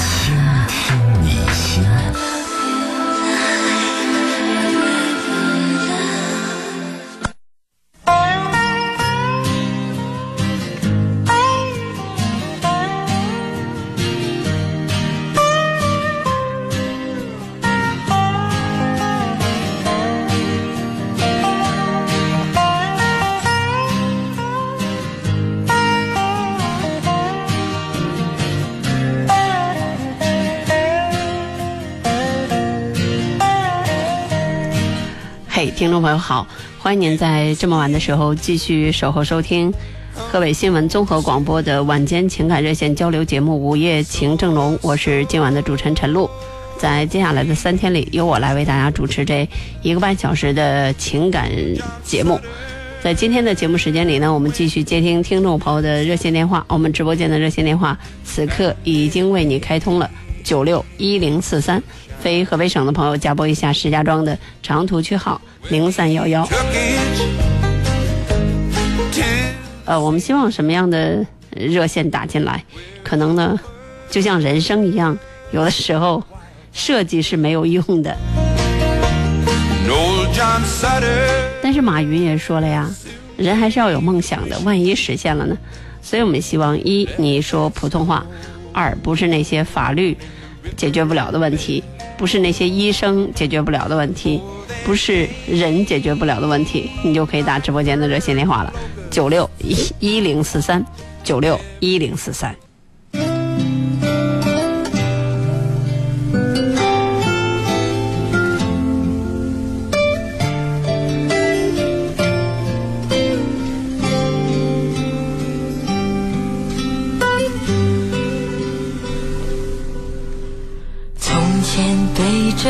倾听你心。听众朋友好，欢迎您在这么晚的时候继续守候收听河北新闻综合广播的晚间情感热线交流节目《午夜情正浓》，我是今晚的主持人陈露。在接下来的三天里，由我来为大家主持这一个半小时的情感节目。在今天的节目时间里呢，我们继续接听听众朋友的热线电话。我们直播间的热线电话此刻已经为你开通了九六一零四三。非河北省的朋友加拨一下石家庄的长途区号零三幺幺。呃，我们希望什么样的热线打进来？可能呢，就像人生一样，有的时候设计是没有用的。但是马云也说了呀，人还是要有梦想的，万一实现了呢？所以我们希望一你说普通话，二不是那些法律解决不了的问题。不是那些医生解决不了的问题，不是人解决不了的问题，你就可以打直播间的热线电话了，九六一一零四三，九六一零四三。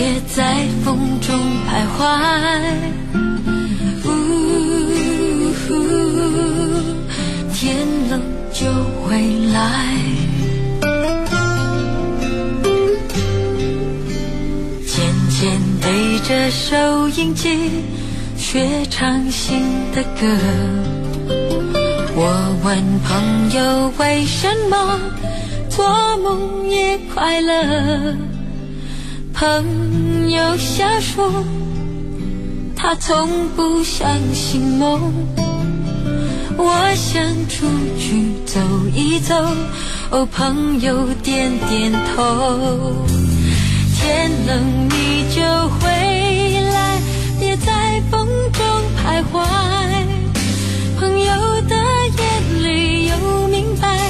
别在风中徘徊，呜，天冷就回来。渐渐背着收音机，学唱新的歌。我问朋友为什么做梦也快乐。朋友瞎说，他从不相信梦。我想出去走一走，哦，朋友点点头。天冷你就回来，别在风中徘徊。朋友的眼里有明白，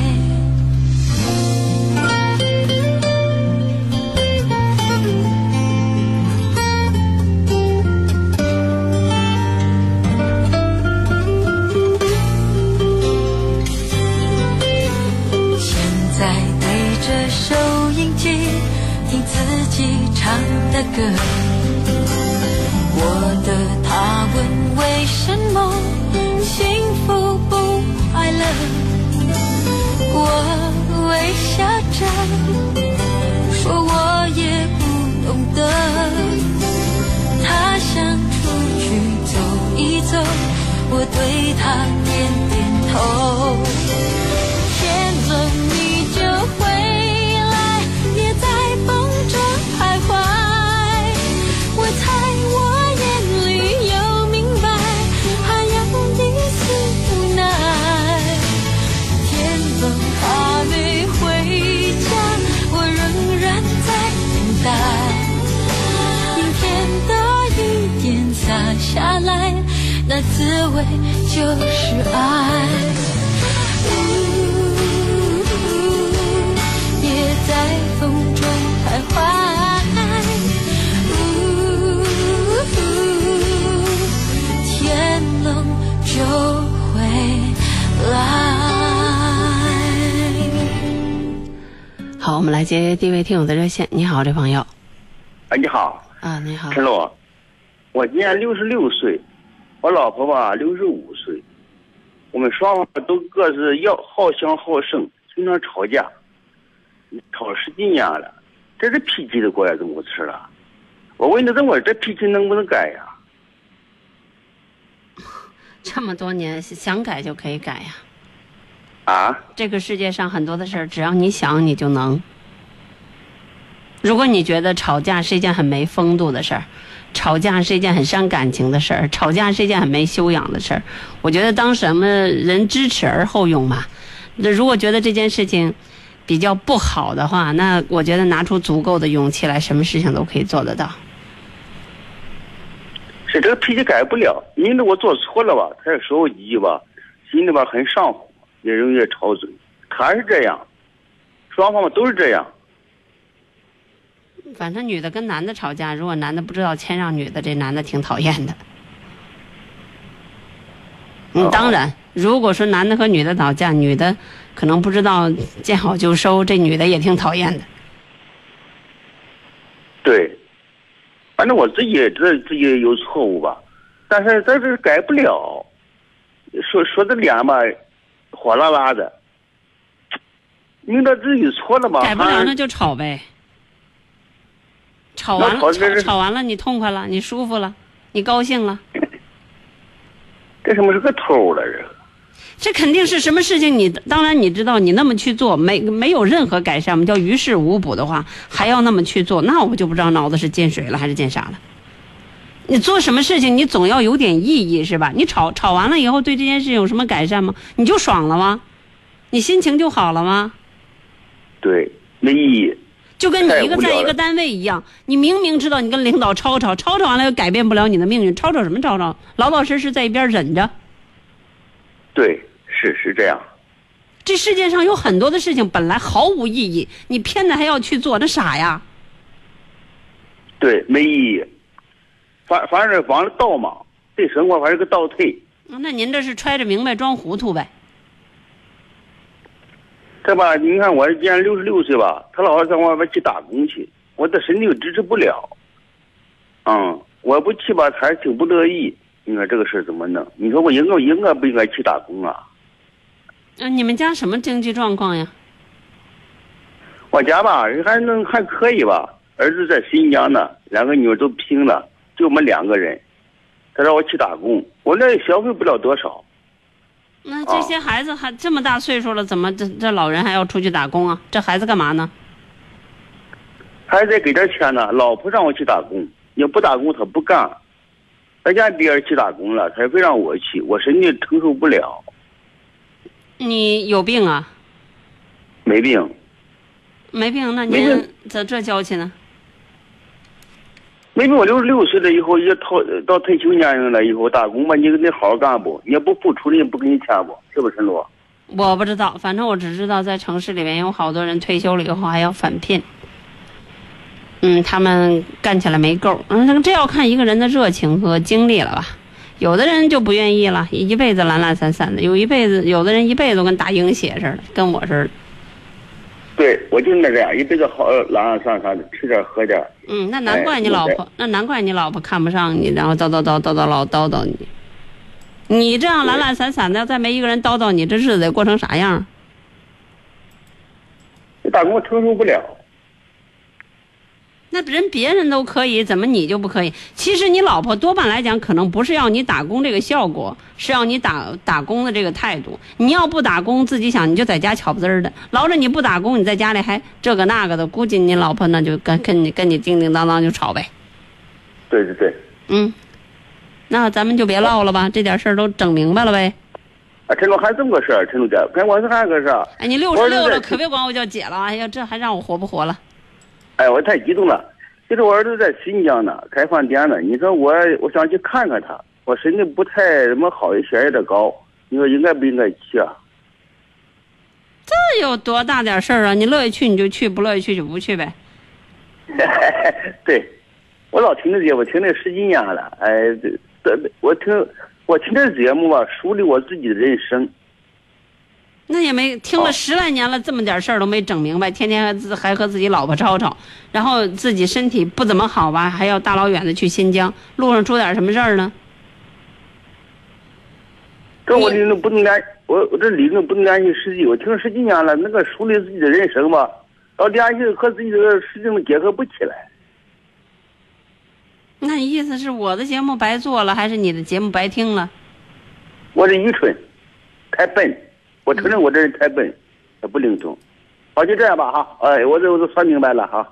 歌我的他问为什么幸福不快乐我微笑着滋味就是爱。呜别在风中徘徊。呜天冷就回来。好，我们来接第一位听友的热线。你好，这朋友哎，你好，啊，你好，陈露，我今年六十六岁，我老婆吧六十五岁，我们双方都各自要好强好胜，经常吵架，吵十几年了，这是脾气都过来这么吃了。我问他，这我这脾气能不能改呀？这么多年想改就可以改呀。啊，这个世界上很多的事儿，只要你想，你就能。如果你觉得吵架是一件很没风度的事儿，吵架是一件很伤感情的事儿，吵架是一件很没修养的事儿，我觉得当什么人知耻而后勇嘛。那如果觉得这件事情比较不好的话，那我觉得拿出足够的勇气来，什么事情都可以做得到。是这个脾气改不了。因为我做错了吧，他也说我几句吧，心里边很上火，也容易吵嘴。他是这样，双方都是这样。反正女的跟男的吵架，如果男的不知道谦让女的，这男的挺讨厌的。嗯，当然，如果说男的和女的吵架，女的可能不知道见好就收，这女的也挺讨厌的。对，反正我自己也知道自己有错误吧，但是但是改不了。说说的脸吧，火辣辣的，明知道自己错了吧，改不了那就吵呗。吵完了，吵吵完了，你痛快了，你舒服了，你高兴了，这什么是个偷了？这个这肯定是什么事情你？当然你知道，你那么去做，没没有任何改善，我们叫于事无补的话，还要那么去做，那我就不知道脑子是进水了还是进啥了。你做什么事情，你总要有点意义是吧？你吵吵完了以后，对这件事有什么改善吗？你就爽了吗？你心情就好了吗？对没意义。就跟你一个在一个单位一样，你明明知道你跟领导吵吵，吵吵完了又改变不了你的命运，吵吵什么吵吵？老老实实在一边忍着。对，是是这样。这世界上有很多的事情本来毫无意义，你偏的还要去做，那傻呀！对，没意义。反反正往了倒嘛，对生活还是个倒退。那您这是揣着明白装糊涂呗？这吧，你看我今年六十六岁吧，他老是在外边去打工去，我的身体又支持不了。嗯，我不去吧，他还挺不乐意。你说这个事儿怎么弄？你说我应该应该不应该去打工啊？嗯、你们家什么经济状况呀？我家吧，还能还可以吧。儿子在新疆呢，两个女儿都拼了，就我们两个人。他让我去打工，我那也消费不了多少。那这些孩子还这么大岁数了，怎么这这老人还要出去打工啊？这孩子干嘛呢？还得给点钱呢。老婆让我去打工，你不打工他不干。他家别人去打工了，他非让我去，我身体承受不了，你有病啊？没病。没病，那您病咋这娇气呢？没病，我六十六岁了以后，也到到退休年龄了以后，打工吧，你你好好干不？你要不付出，人家不给你钱不？是不是陈罗？我不知道，反正我只知道在城市里面有好多人退休了以后还要返聘。嗯，他们干起来没够。嗯，这要看一个人的热情和精力了吧。有的人就不愿意了，一辈子懒懒散散的；有一辈子，有的人一辈子都跟打鹰血似的，跟我似的。对，我就是那个样，一辈子好懒懒散散的，吃点喝点。嗯，那难怪你老婆，那难怪你老婆看不上你，然后叨叨叨叨叨老叨叨你。你这样懒懒散散的，要再没一个人叨叨你，这日子得过成啥样？打工承受不了。那人别人都可以，怎么你就不可以？其实你老婆多半来讲，可能不是要你打工这个效果，是要你打打工的这个态度。你要不打工，自己想你就在家巧不滋儿的；捞着你不打工，你在家里还这个那个的，估计你老婆那就跟跟你跟你叮叮当当就吵呗。对对对。嗯，那咱们就别唠了吧，这点事儿都整明白了呗。啊，陈总还这么个事儿，陈总姐，跟我是还有个事儿。哎，你六十六了，可别管我叫姐了。哎呀，这还让我活不活了？哎，我太激动了。其实我儿子在新疆呢，开饭店呢。你说我，我想去看看他。我身体不太什么好，血压有点高。你说应该不应该去啊？这有多大点事儿啊？你乐意去你就去，不乐意去就不去呗。对，我老听这节目，听这十几年了。哎，这这，我听我听这节目吧，梳理我自己的人生。那也没听了十来年了，这么点事儿都没整明白，天天还自还和自己老婆吵吵，然后自己身体不怎么好吧，还要大老远的去新疆，路上出点什么事儿呢？这我理论不能联，我我这理论不能联系实际。我听了十几年了，那个梳理自己的人生吧，要联系和自己的事情结合不起来。那你意思是我的节目白做了，还是你的节目白听了？我是愚蠢，太笨。我承认我这人太笨，不灵通。好，就这样吧，哈。哎，我这我都算明白了，哈。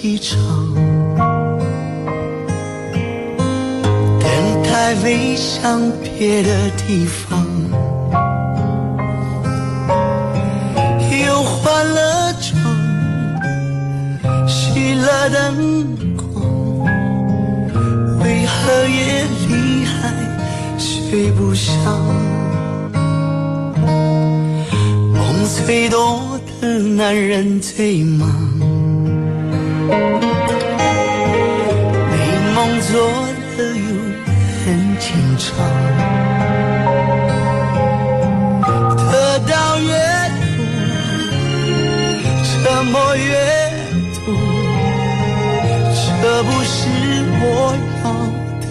机场，等待飞向别的地方，又换了妆，熄了灯光，为何夜里还睡不香？梦最多的。男人最忙，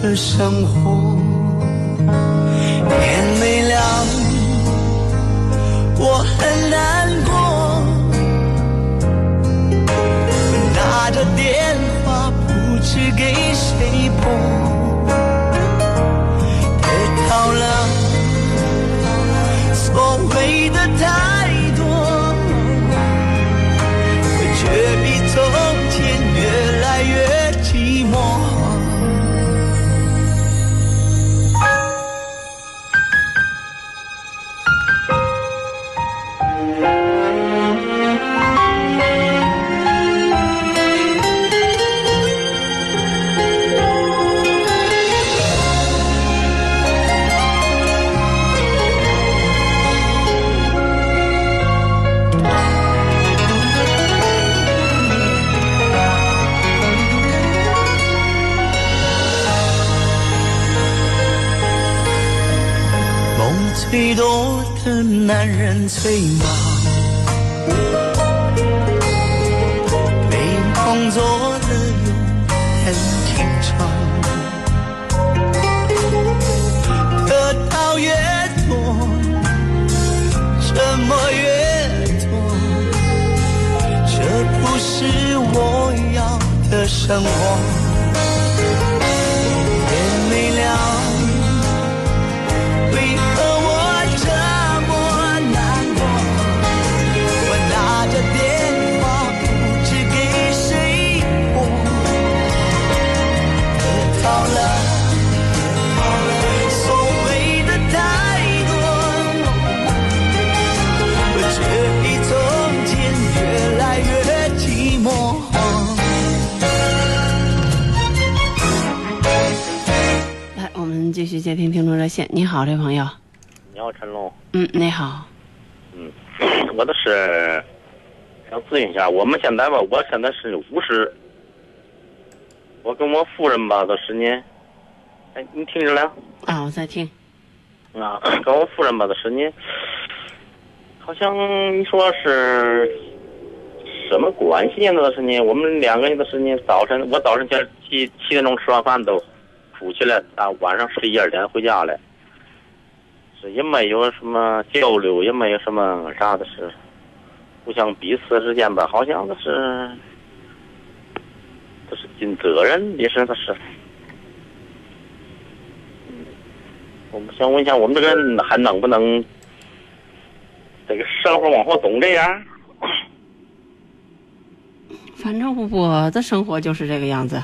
的生活。人最忙，没工作的又很紧张，得到越多，沉默越多，这不是我要的生活。继续接听听众热线。你好，这朋友。你好，陈龙。嗯，你好。嗯，我的是想咨询一下，我们现在吧，我现在是五十，我跟我夫人吧都十年。哎，你听着了？啊，我在听。啊，跟我夫人吧都十年，好像你说是什么关系呢？都是呢，我们两个人都是呢，早晨我早晨前七七点钟吃完饭都出去了，啊，晚上十一二点回家了。是也没有什么交流，也没有什么啥的是，互相彼此之间吧，好像都是都是尽责任的是，都是。我们想问一下，我们这个还能不能这个生活往后总这样？反正我的生活就是这个样子。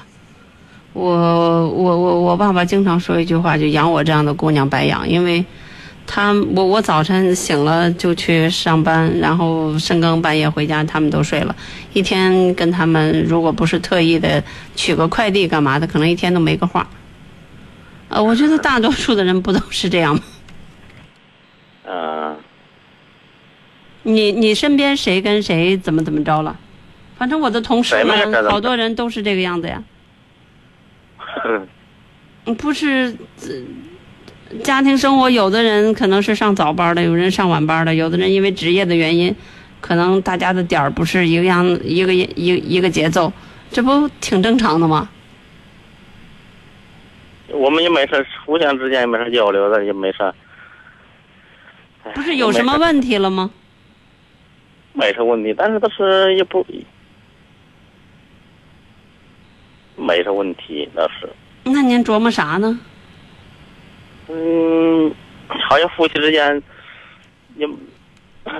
我我我我爸爸经常说一句话，就养我这样的姑娘白养，因为。他我我早晨醒了就去上班，然后深更半夜回家，他们都睡了。一天跟他们，如果不是特意的取个快递干嘛的，可能一天都没个话。呃，我觉得大多数的人不都是这样吗？嗯。你你身边谁跟谁怎么怎么着了？反正我的同事们好多人都是这个样子呀。不是。家庭生活，有的人可能是上早班的，有人上晚班的，有的人因为职业的原因，可能大家的点儿不是一个样，一个一一个节奏，这不挺正常的吗？我们也没事，互相之间也没啥交流的，也没啥。不是有什么问题了吗？没啥问题，但是都是也不没啥问题，倒是。那您琢磨啥呢？嗯，好像夫妻之间，也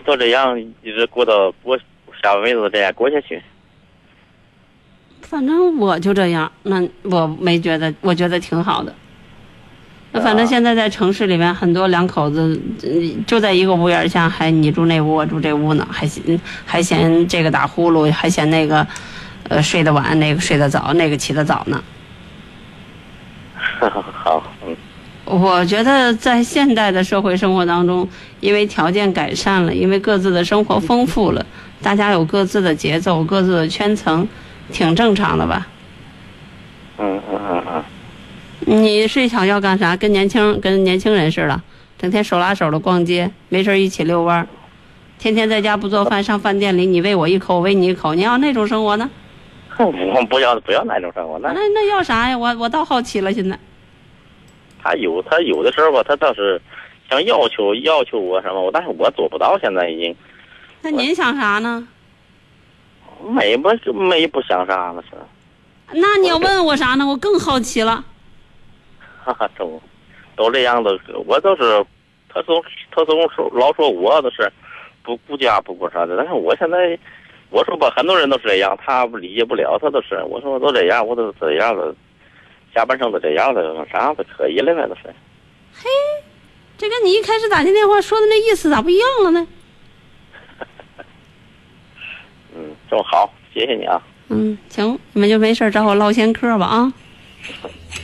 都这样，一直过到过下辈子这样过下去。反正我就这样，那我没觉得，我觉得挺好的。那反正现在在城市里面，很多两口子就在一个屋檐下，还你住那屋，我住这屋呢，还嫌还嫌这个打呼噜，还嫌那个呃睡得晚，那个睡得早，那个起得早呢。好，嗯。我觉得在现代的社会生活当中，因为条件改善了，因为各自的生活丰富了，大家有各自的节奏、各自的圈层，挺正常的吧？嗯嗯嗯嗯。你睡觉要干啥？跟年轻跟年轻人似的，整天手拉手的逛街，没事一起遛弯儿，天天在家不做饭，上饭店里你喂我一口，我喂你一口，你要那种生活呢？我不要不要那种生活，那那那要啥呀？我我倒好奇了，现在。他有，他有的时候吧，他倒是想要求要求我什么，但是我做不到。现在已经。那您想啥呢？没不没不想啥了是。那你要问我啥呢？我更好奇了。哈哈，都都这样子，我都是，他总他总说老说我都是不顾家不顾啥的，但是我现在我说吧，很多人都是这样，他不理解不了，他都是我说都这样，我都这样了。下半生都这样了，啥都可以了呗，都是。嘿，这跟你一开始打进电话说的那意思咋不一样了呢？嗯，这么好，谢谢你啊。嗯，行，你们就没事找我唠闲嗑吧啊。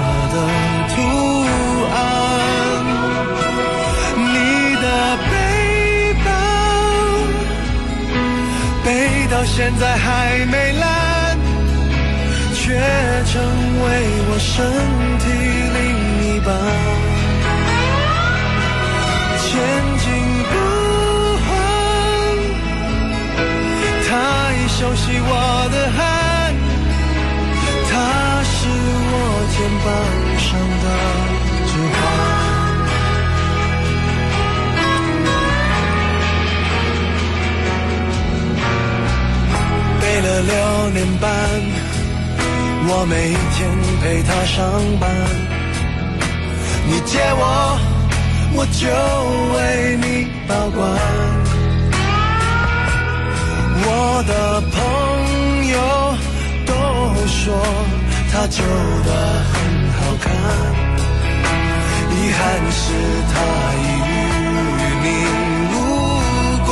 到现在还没烂，却成为我身体另一半。千金不换，太熟悉我的汗，他是我肩膀上的。了六年半，我每天陪他上班。你借我，我就为你保管。我的朋友都说他旧的很好看，遗憾是他已与你无关。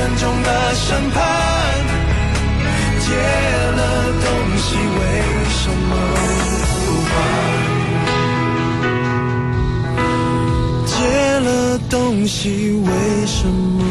沉重的审判，借了东西为什么不还？借了东西，为什么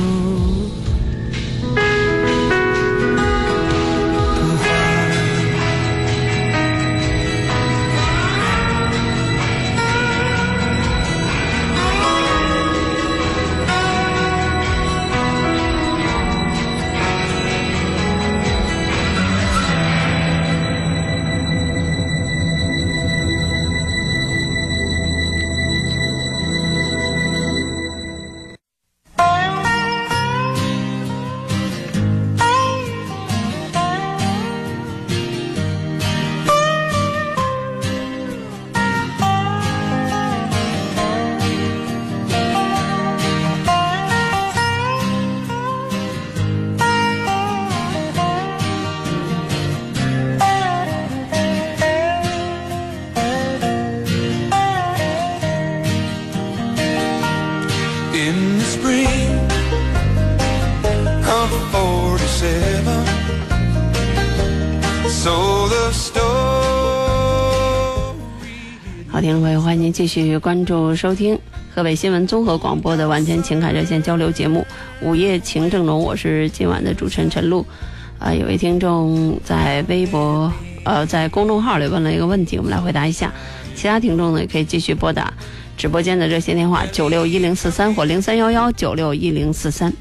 继续关注收听河北新闻综合广播的晚间情感热线交流节目《午夜情正浓》，我是今晚的主持人陈露。啊、有位听众在微博呃在公众号里问了一个问题，我们来回答一下。其他听众呢，也可以继续拨打直播间的热线电话九六一零四三或零三幺幺九六一零四三。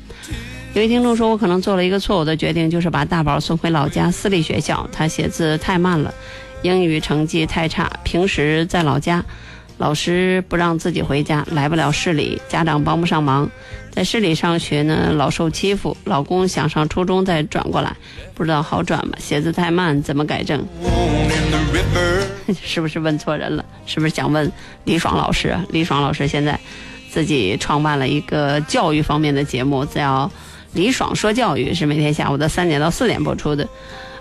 有位听众说，我可能做了一个错误的决定，就是把大宝送回老家私立学校。他写字太慢了，英语成绩太差，平时在老家，老师不让自己回家，来不了市里，家长帮不上忙。在市里上学呢，老受欺负。老公想上初中再转过来，不知道好转吗？写字太慢，怎么改正？是不是问错人了？是不是想问李爽老师啊？李爽老师现在自己创办了一个教育方面的节目，叫《李爽说教育》，是每天下午的三点到四点播出的。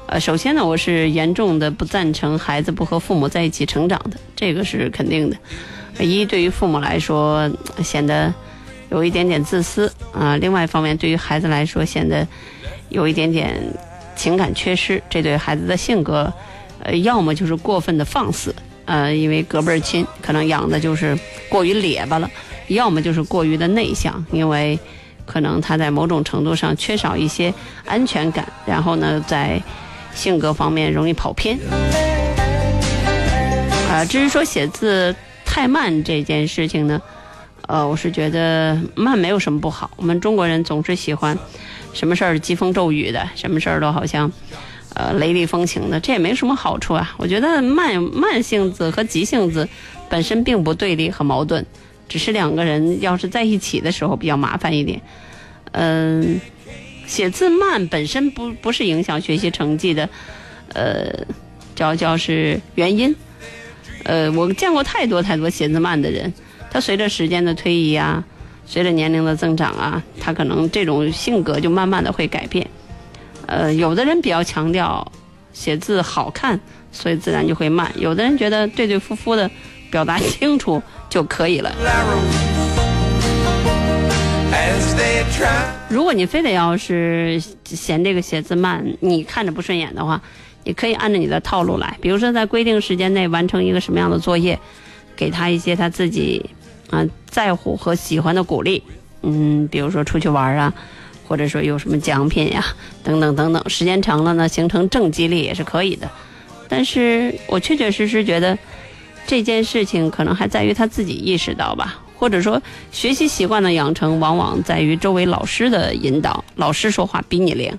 呃，首先呢，我是严重的不赞成孩子不和父母在一起成长的，这个是肯定的。一对于父母来说，显得有一点点自私啊、另外一方面，对于孩子来说，显得有一点点情感缺失，这对孩子的性格，呃，要么就是过分的放肆，呃，因为隔辈儿亲，可能养的就是过于咧巴了；要么就是过于的内向，因为可能他在某种程度上缺少一些安全感，然后呢，在性格方面容易跑偏。啊、至于说写字太慢这件事情呢，呃，我是觉得慢没有什么不好。我们中国人总是喜欢什么事儿疾风骤雨的，什么事儿都好像呃雷厉风行的，这也没什么好处啊。我觉得慢慢性子和急性子本身并不对立和矛盾，只是两个人要是在一起的时候比较麻烦一点。嗯、写字慢本身不不是影响学习成绩的，呃，叫叫是原因。呃，我见过太多太多写字慢的人，他随着时间的推移啊，随着年龄的增长啊，他可能这种性格就慢慢的会改变。呃，有的人比较强调写字好看，所以自然就会慢；有的人觉得对对付付的表达清楚就可以了。如果你非得要是嫌这个写字慢，你看着不顺眼的话，你可以按照你的套路来，比如说在规定时间内完成一个什么样的作业，给他一些他自己啊、在乎和喜欢的鼓励，嗯，比如说出去玩啊，或者说有什么奖品呀，等等等等。时间长了呢，形成正激励也是可以的。但是我确确实实觉得这件事情可能还在于他自己意识到吧，或者说学习习惯的养成，往往在于周围老师的引导。老师说话比你灵。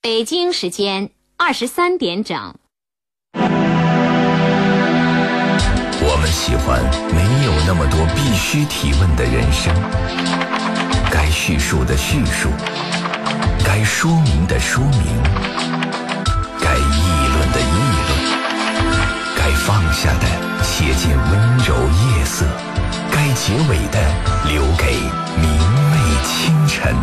北京时间二十三点整。我们喜欢没有那么多必须提问的人生，该叙述的叙述，该说明的说明，该议论的议论，该放下的写进温柔夜色，该结尾的留给明媚清晨。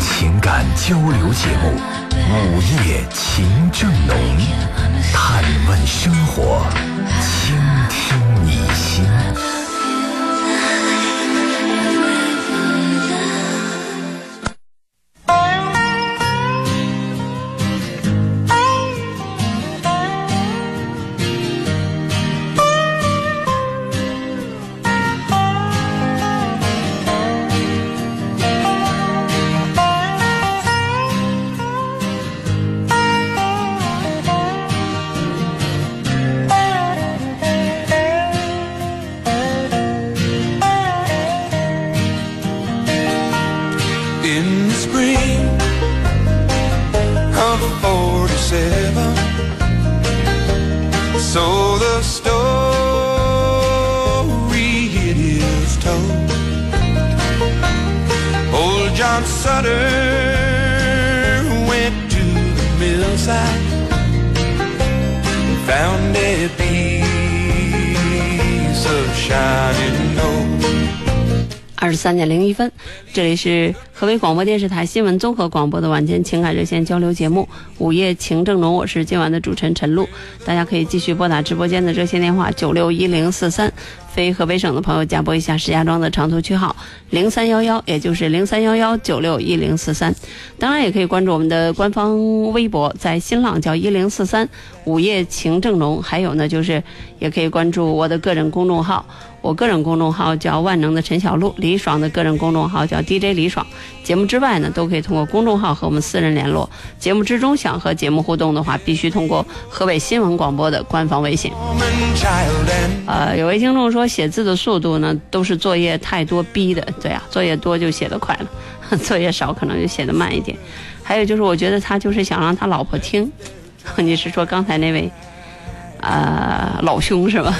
情感交流节目《午夜情正浓》，探问生活，倾这里是河北广播电视台新闻综合广播的晚间情感热线交流节目《午夜情正浓》，我是今晚的主持人陈露。大家可以继续拨打直播间的热线电话九六一零四三，非河北省的朋友加拨一下石家庄的长途区号零三幺幺，也就是零三幺幺九六一零四三。当然也可以关注我们的官方微博，在新浪叫一零四三午夜情正浓，还有呢就是也可以关注我的个人公众号。我个人公众号叫万能的陈小璐，李爽的个人公众号叫 DJ 李爽。节目之外呢，都可以通过公众号和我们私人联络。节目之中想和节目互动的话，必须通过河北新闻广播的官方微信。呃，有位听众说写字的速度呢，都是作业太多逼的。对啊、作业多就写得快了，作业少可能就写得慢一点。还有就是，我觉得他就是想让他老婆听。你是说刚才那位，呃，老兄是吧？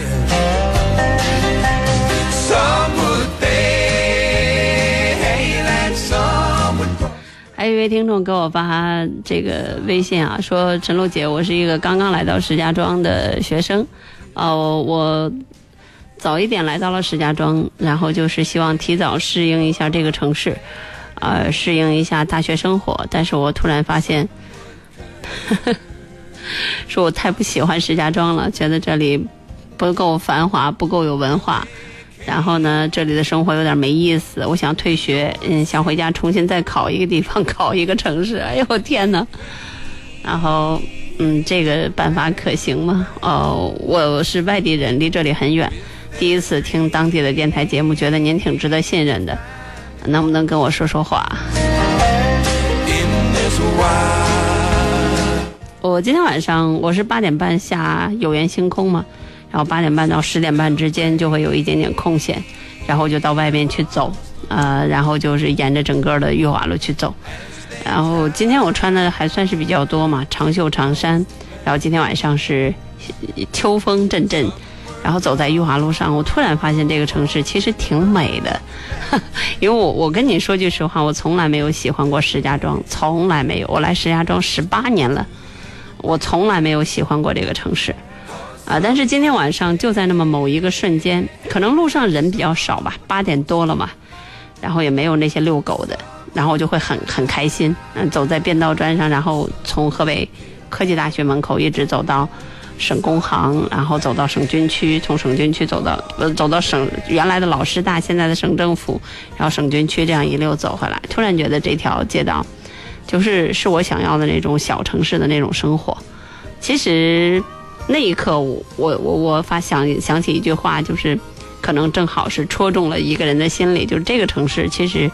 一位听众给我发这个微信啊，说陈露姐，我是一个刚刚来到石家庄的学生，呃，我早一点来到了石家庄，然后就是希望提早适应一下这个城市，呃，适应一下大学生活。但是我突然发现，呵 呵说我太不喜欢石家庄了，觉得这里不够繁华，不够有文化。然后呢，这里的生活有点没意思，我想退学，嗯，想回家重新再考一个地方，考一个城市。哎呦天哪！然后，嗯，这个办法可行吗？哦，我是外地人，离这里很远，第一次听当地的电台节目，觉得您挺值得信任的，能不能跟我说说话？我今天晚上我是八点半下有缘星空嘛，然后八点半到十点半之间就会有一点点空闲，然后就到外面去走，呃，然后就是沿着整个的裕华路去走，然后今天我穿的还算是比较多嘛，长袖长衫。然后今天晚上是秋风阵阵，然后走在裕华路上，我突然发现这个城市其实挺美的。因为我我跟你说句实话，我从来没有喜欢过石家庄，从来没有。我来石家庄十八年了，我从来没有喜欢过这个城市。啊！但是今天晚上就在那么某一个瞬间，可能路上人比较少吧，八点多了嘛，然后也没有那些遛狗的，然后我就会很很开心。嗯，走在便道砖上，然后从河北科技大学门口一直走到省工行，然后走到省军区，从省军区走到呃走到省原来的老师大，现在的省政府，然后省军区这样一溜走回来，突然觉得这条街道就是是我想要的那种小城市的那种生活。其实。那一刻，我我我我发想想起一句话，就是可能正好是戳中了一个人的心里，就是这个城市其实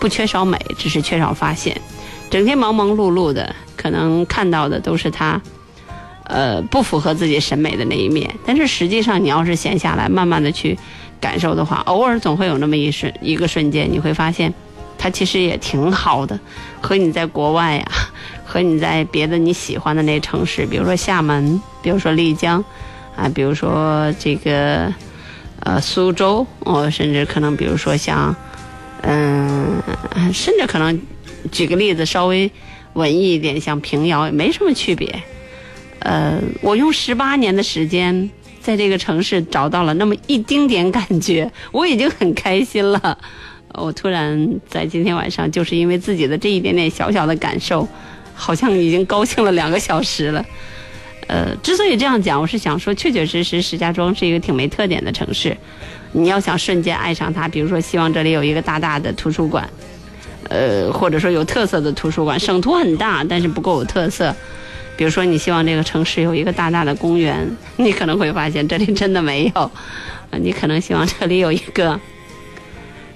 不缺少美，只是缺少发现。整天忙忙碌碌的，可能看到的都是他，呃，不符合自己审美的那一面。但是实际上，你要是闲下来，慢慢的去感受的话，偶尔总会有那么一瞬一个瞬间，你会发现，它其实也挺好的，和你在国外呀。和你在别的你喜欢的那城市，比如说厦门，比如说丽江，啊，比如说这个，呃，苏州，哦，甚至可能比如说像，嗯，甚至可能，举个例子，稍微文艺一点，像平遥，也没什么区别。呃，我用十八年的时间，在这个城市找到了那么一丁点感觉，我已经很开心了。我突然在今天晚上，就是因为自己的这一点点小小的感受。好像已经高兴了两个小时了，呃，之所以这样讲，我是想说，确确实实石家庄是一个挺没特点的城市。你要想瞬间爱上它，比如说希望这里有一个大大的图书馆，呃，或者说有特色的图书馆。省图很大，但是不够有特色。比如说你希望这个城市有一个大大的公园，你可能会发现这里真的没有。你可能希望这里有一个，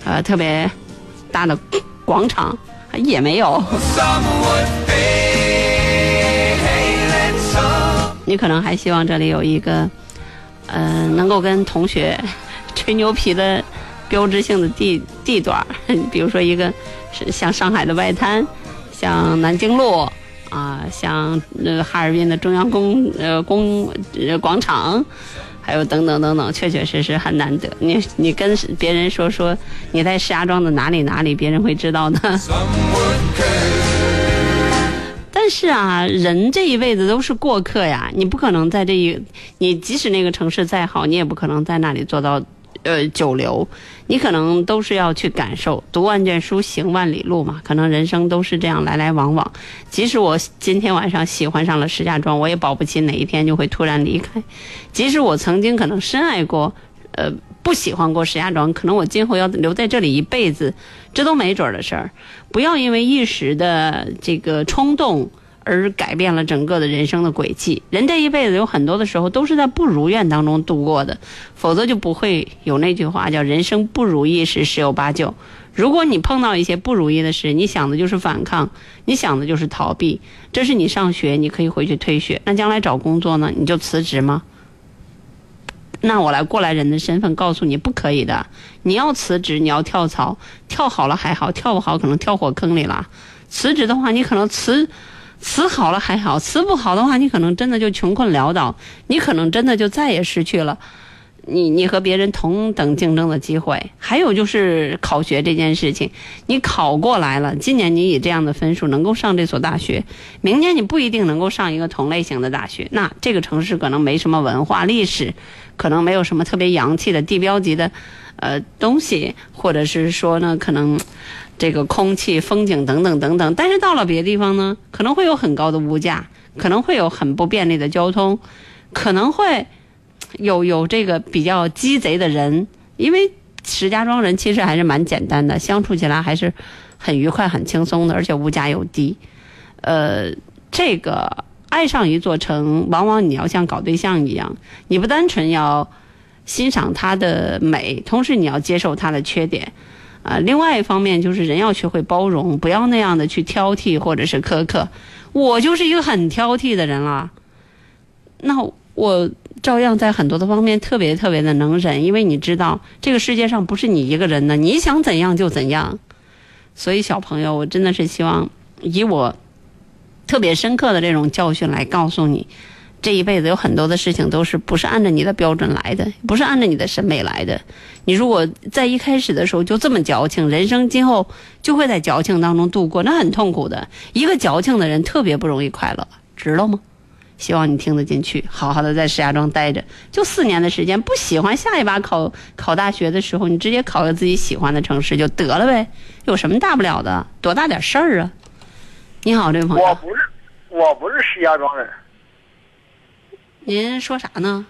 呃，特别大的广场。也没有。你可能还希望这里有一个，呃，能够跟同学 吹牛皮的标志性的地地段 比如说一个是像上海的外滩，像南京路啊，像那个哈尔滨的中央公呃公呃广场。还有等等等等，确确实实很难得。你你跟别人说说你在石家庄的哪里哪里，别人会知道的。是啊，人这一辈子都是过客呀，你不可能在这一，你即使那个城市再好，你也不可能在那里做到。呃，久留，你可能都是要去感受，读万卷书，行万里路嘛。可能人生都是这样来来往往。即使我今天晚上喜欢上了石家庄，我也保不齐哪一天就会突然离开。即使我曾经可能深爱过，呃，不喜欢过石家庄，可能我今后要留在这里一辈子，这都没准儿的事儿。不要因为一时的这个冲动。而改变了整个的人生的轨迹。人这一辈子有很多的时候都是在不如愿当中度过的，否则就不会有那句话叫“人生不如意事十有八九”。如果你碰到一些不如意的事，你想的就是反抗，你想的就是逃避。这是你上学，你可以回去退学；那将来找工作呢，你就辞职吗？那我来过来人的身份告诉你，不可以的。你要辞职，你要跳槽，跳好了还好，跳不好可能跳火坑里了。辞职的话，你可能辞。辞好了还好，辞不好的话，你可能真的就穷困潦倒，你可能真的就再也失去了你你和别人同等竞争的机会。还有就是考学这件事情，你考过来了，今年你以这样的分数能够上这所大学，明年你不一定能够上一个同类型的大学。那这个城市可能没什么文化历史，可能没有什么特别洋气的地标级的呃东西，或者是说呢，可能。这个空气、风景等等等等，但是到了别的地方呢，可能会有很高的物价，可能会有很不便利的交通，可能会有有这个比较鸡贼的人，因为石家庄人其实还是蛮简单的，相处起来还是很愉快、很轻松的，而且物价又低。呃，这个爱上一座城，往往你要像搞对象一样，你不单纯要欣赏它的美，同时你要接受它的缺点。啊，另外一方面就是人要学会包容，不要那样的去挑剔或者是苛刻。我就是一个很挑剔的人了，那我照样在很多的方面特别特别的能忍，因为你知道这个世界上不是你一个人的，你想怎样就怎样。所以小朋友，我真的是希望以我特别深刻的这种教训来告诉你，这一辈子有很多的事情都是不是按照你的标准来的，不是按照你的审美来的。你如果在一开始的时候就这么矫情，人生今后就会在矫情当中度过，那很痛苦的。一个矫情的人特别不容易快乐，知道吗？希望你听得进去，好好的在石家庄待着，就四年的时间。不喜欢下一把考考大学的时候，你直接考个自己喜欢的城市就得了呗，有什么大不了的？多大点事儿啊？你好，这位朋友，我不是，我不是石家庄人。您说啥呢？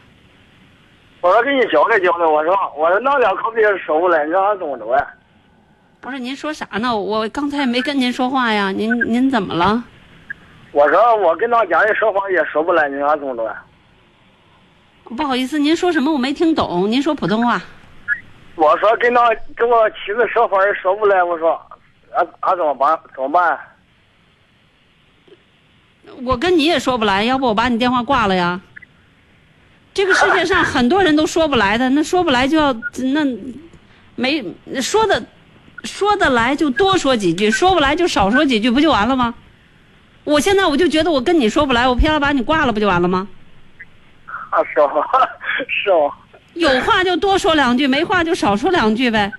我说给你交代交代，我说我说那两口子也收不来，你让俺怎么着呀？不是您说啥呢？我刚才也没跟您说话呀，您您怎么了？我说我跟他家人说话也说不来，你让俺怎么着呀？不好意思，您说什么我没听懂，您说普通话。我说跟他跟我妻子说话也说不来，我说俺俺怎么办？怎么办？我跟你也说不来，要不我把你电话挂了呀？这个世界上很多人都说不来的，那说不来就要那没说的说得来就多说几句，说不来就少说几句，不就完了吗？我现在我就觉得我跟你说不来，我偏要把你挂了，不就完了吗？啊，是哦，是哦。有话就多说两句，没话就少说两句呗。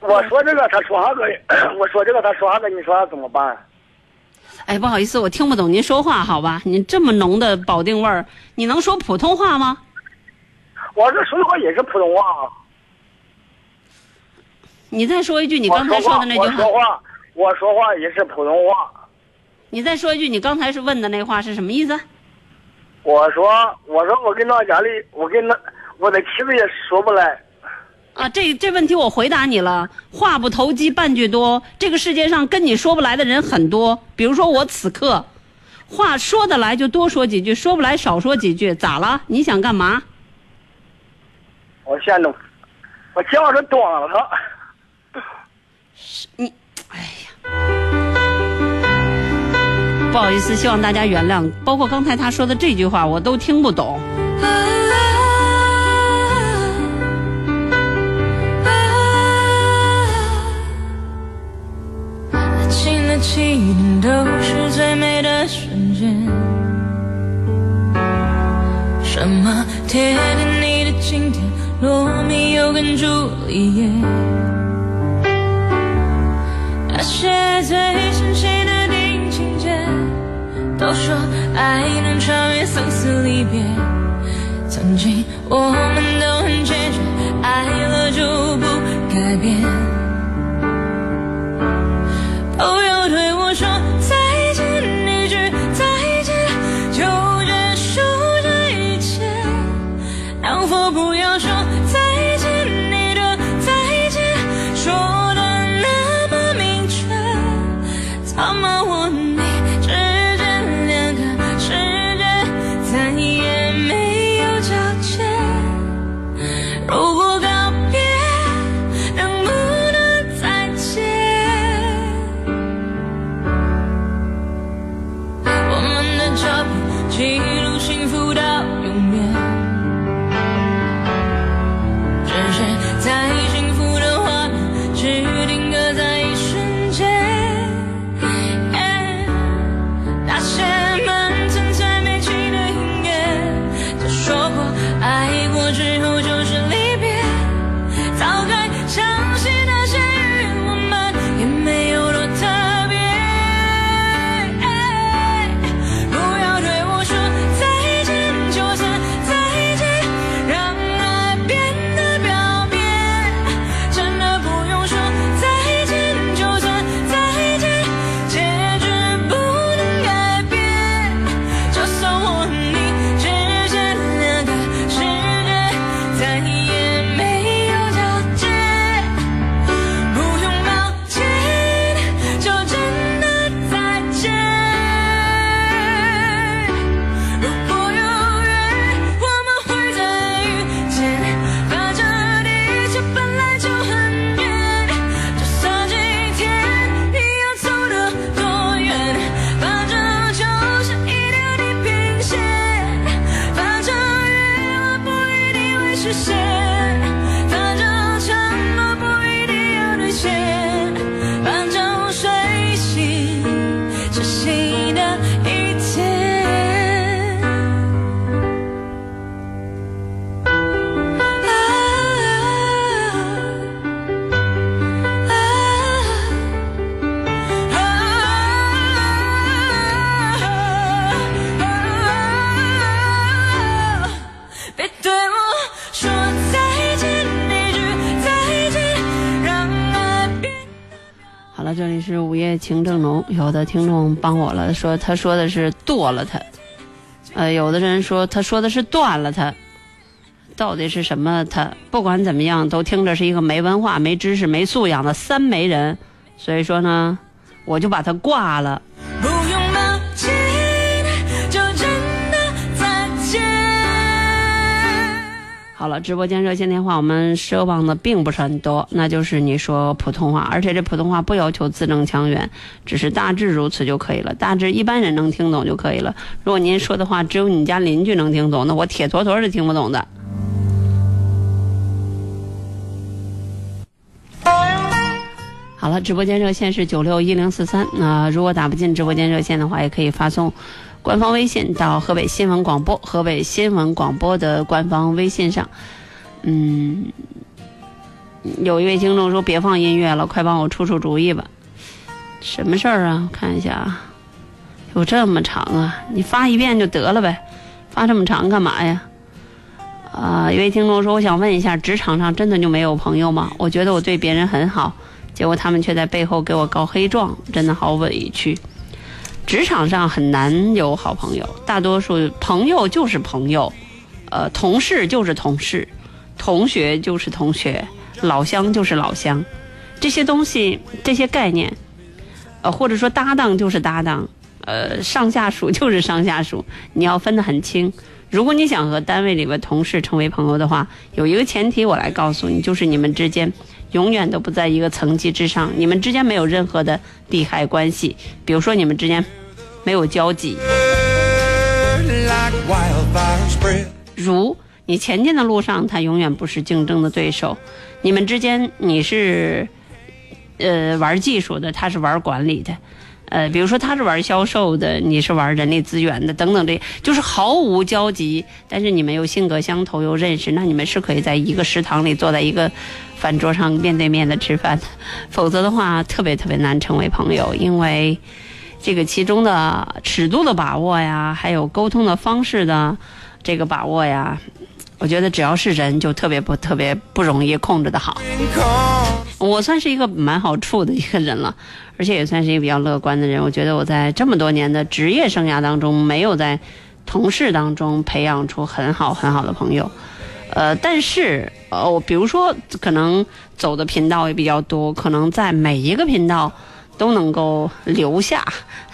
我说这个，他说啥个？我说这个，他说啥个？你说怎么办？哎，不好意思，我听不懂您说话，好吧？你这么浓的保定味儿，你能说普通话吗？我这说的话也是普通话。你再说一句你刚才说的那句我说话，我说话也是普通话。你再说一句你刚才是问的那话是什么意思？我说，我说我跟那家里，我跟那我的妻子也说不来。啊，这这问题我回答你了，话不投机半句多。这个世界上跟你说不来的人很多，比如说我此刻，话说得来就多说几句，说不来少说几句，咋了？你想干嘛？我现在，我今晚上端了他。你，不好意思，希望大家原谅，包括刚才他说的这句话，我都听不懂。亲的起点都是最美的瞬间。什么铁达尼的经典，罗密欧跟朱丽叶，那些最深情的电影情节，都说爱能超越生死离别。曾经我们都很坚决，爱了就不改变。朋友有的听众帮我了，说他说的是剁了他，呃，有的人说他说的是断了他，到底是什么他？不管怎么样，都听着是一个没文化、没知识、没素养的三没人。所以说呢，我就把他挂了。好了，直播间热线电话我们奢望的并不是很多，那就是你说普通话，而且这普通话不要求字正腔圆，只是大致如此就可以了，大致一般人能听懂就可以了。如果您说的话只有你家邻居能听懂，那我铁坨坨是听不懂的。好了，直播间热线是九六一零四三。那如果打不进直播间热线的话，也可以发送官方微信到河北新闻广播，河北新闻广播的官方微信上。嗯，有一位听众说别放音乐了，快帮我出出主意吧。什么事儿啊？我看一下啊，有这么长啊？你发一遍就得了呗，发这么长干嘛呀？啊、一位听众说，我想问一下，职场上真的就没有朋友吗？我觉得我对别人很好，结果他们却在背后给我告黑状，真的好委屈。职场上很难有好朋友，大多数朋友就是朋友，呃，同事就是同事，同学就是同学，老乡就是老乡，这些东西，这些概念，呃，或者说搭档就是搭档，呃，上下属就是上下属，你要分得很清。如果你想和单位里边同事成为朋友的话，有一个前提我来告诉你，就是你们之间永远都不在一个层级之上，你们之间没有任何的利害关系，比如说你们之间没有交集，如你前进的路上，他永远不是竞争的对手，你们之间你是呃玩技术的，他是玩管理的。呃，比如说他是玩销售的，你是玩人力资源的，等等这，就是毫无交集，但是你们又性格相投，又认识，那你们是可以在一个食堂里坐在一个饭桌上面对面的吃饭。的，否则的话特别特别难成为朋友，因为这个其中的尺度的把握呀，还有沟通的方式的这个把握呀，我觉得只要是人就特别不特别不容易控制的好。我算是一个蛮好处的一个人了，而且也算是一个比较乐观的人。我觉得我在这么多年的职业生涯当中，没有在同事当中培养出很好很好的朋友。呃，但是呃，我比如说可能走的频道也比较多，可能在每一个频道都能够留下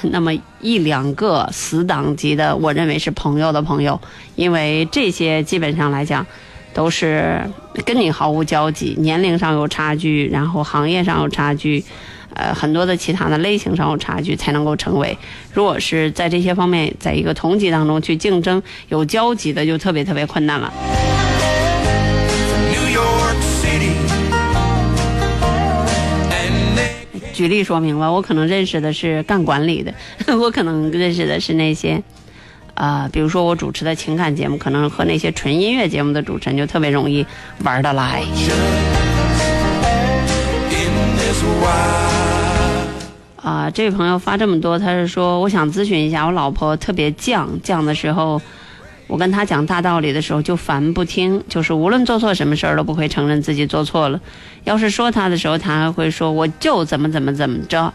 那么一两个死党级的，我认为是朋友的朋友，因为这些基本上来讲。都是跟你毫无交集，年龄上有差距，然后行业上有差距，呃，很多的其他的类型上有差距，才能够成为。如果是在这些方面，在一个同级当中去竞争有交集的，就特别特别困难了。举例说明吧，我可能认识的是干管理的，我可能认识的是那些，啊，比如说我主持的情感节目，可能和那些纯音乐节目的主持人就特别容易玩得来。啊，这位朋友发这么多，他是说我想咨询一下，我老婆特别犟，犟的时候，我跟他讲大道理的时候就烦不听，就是无论做错什么事儿都不会承认自己做错了。要是说他的时候，他还会说我就怎么怎么怎么着，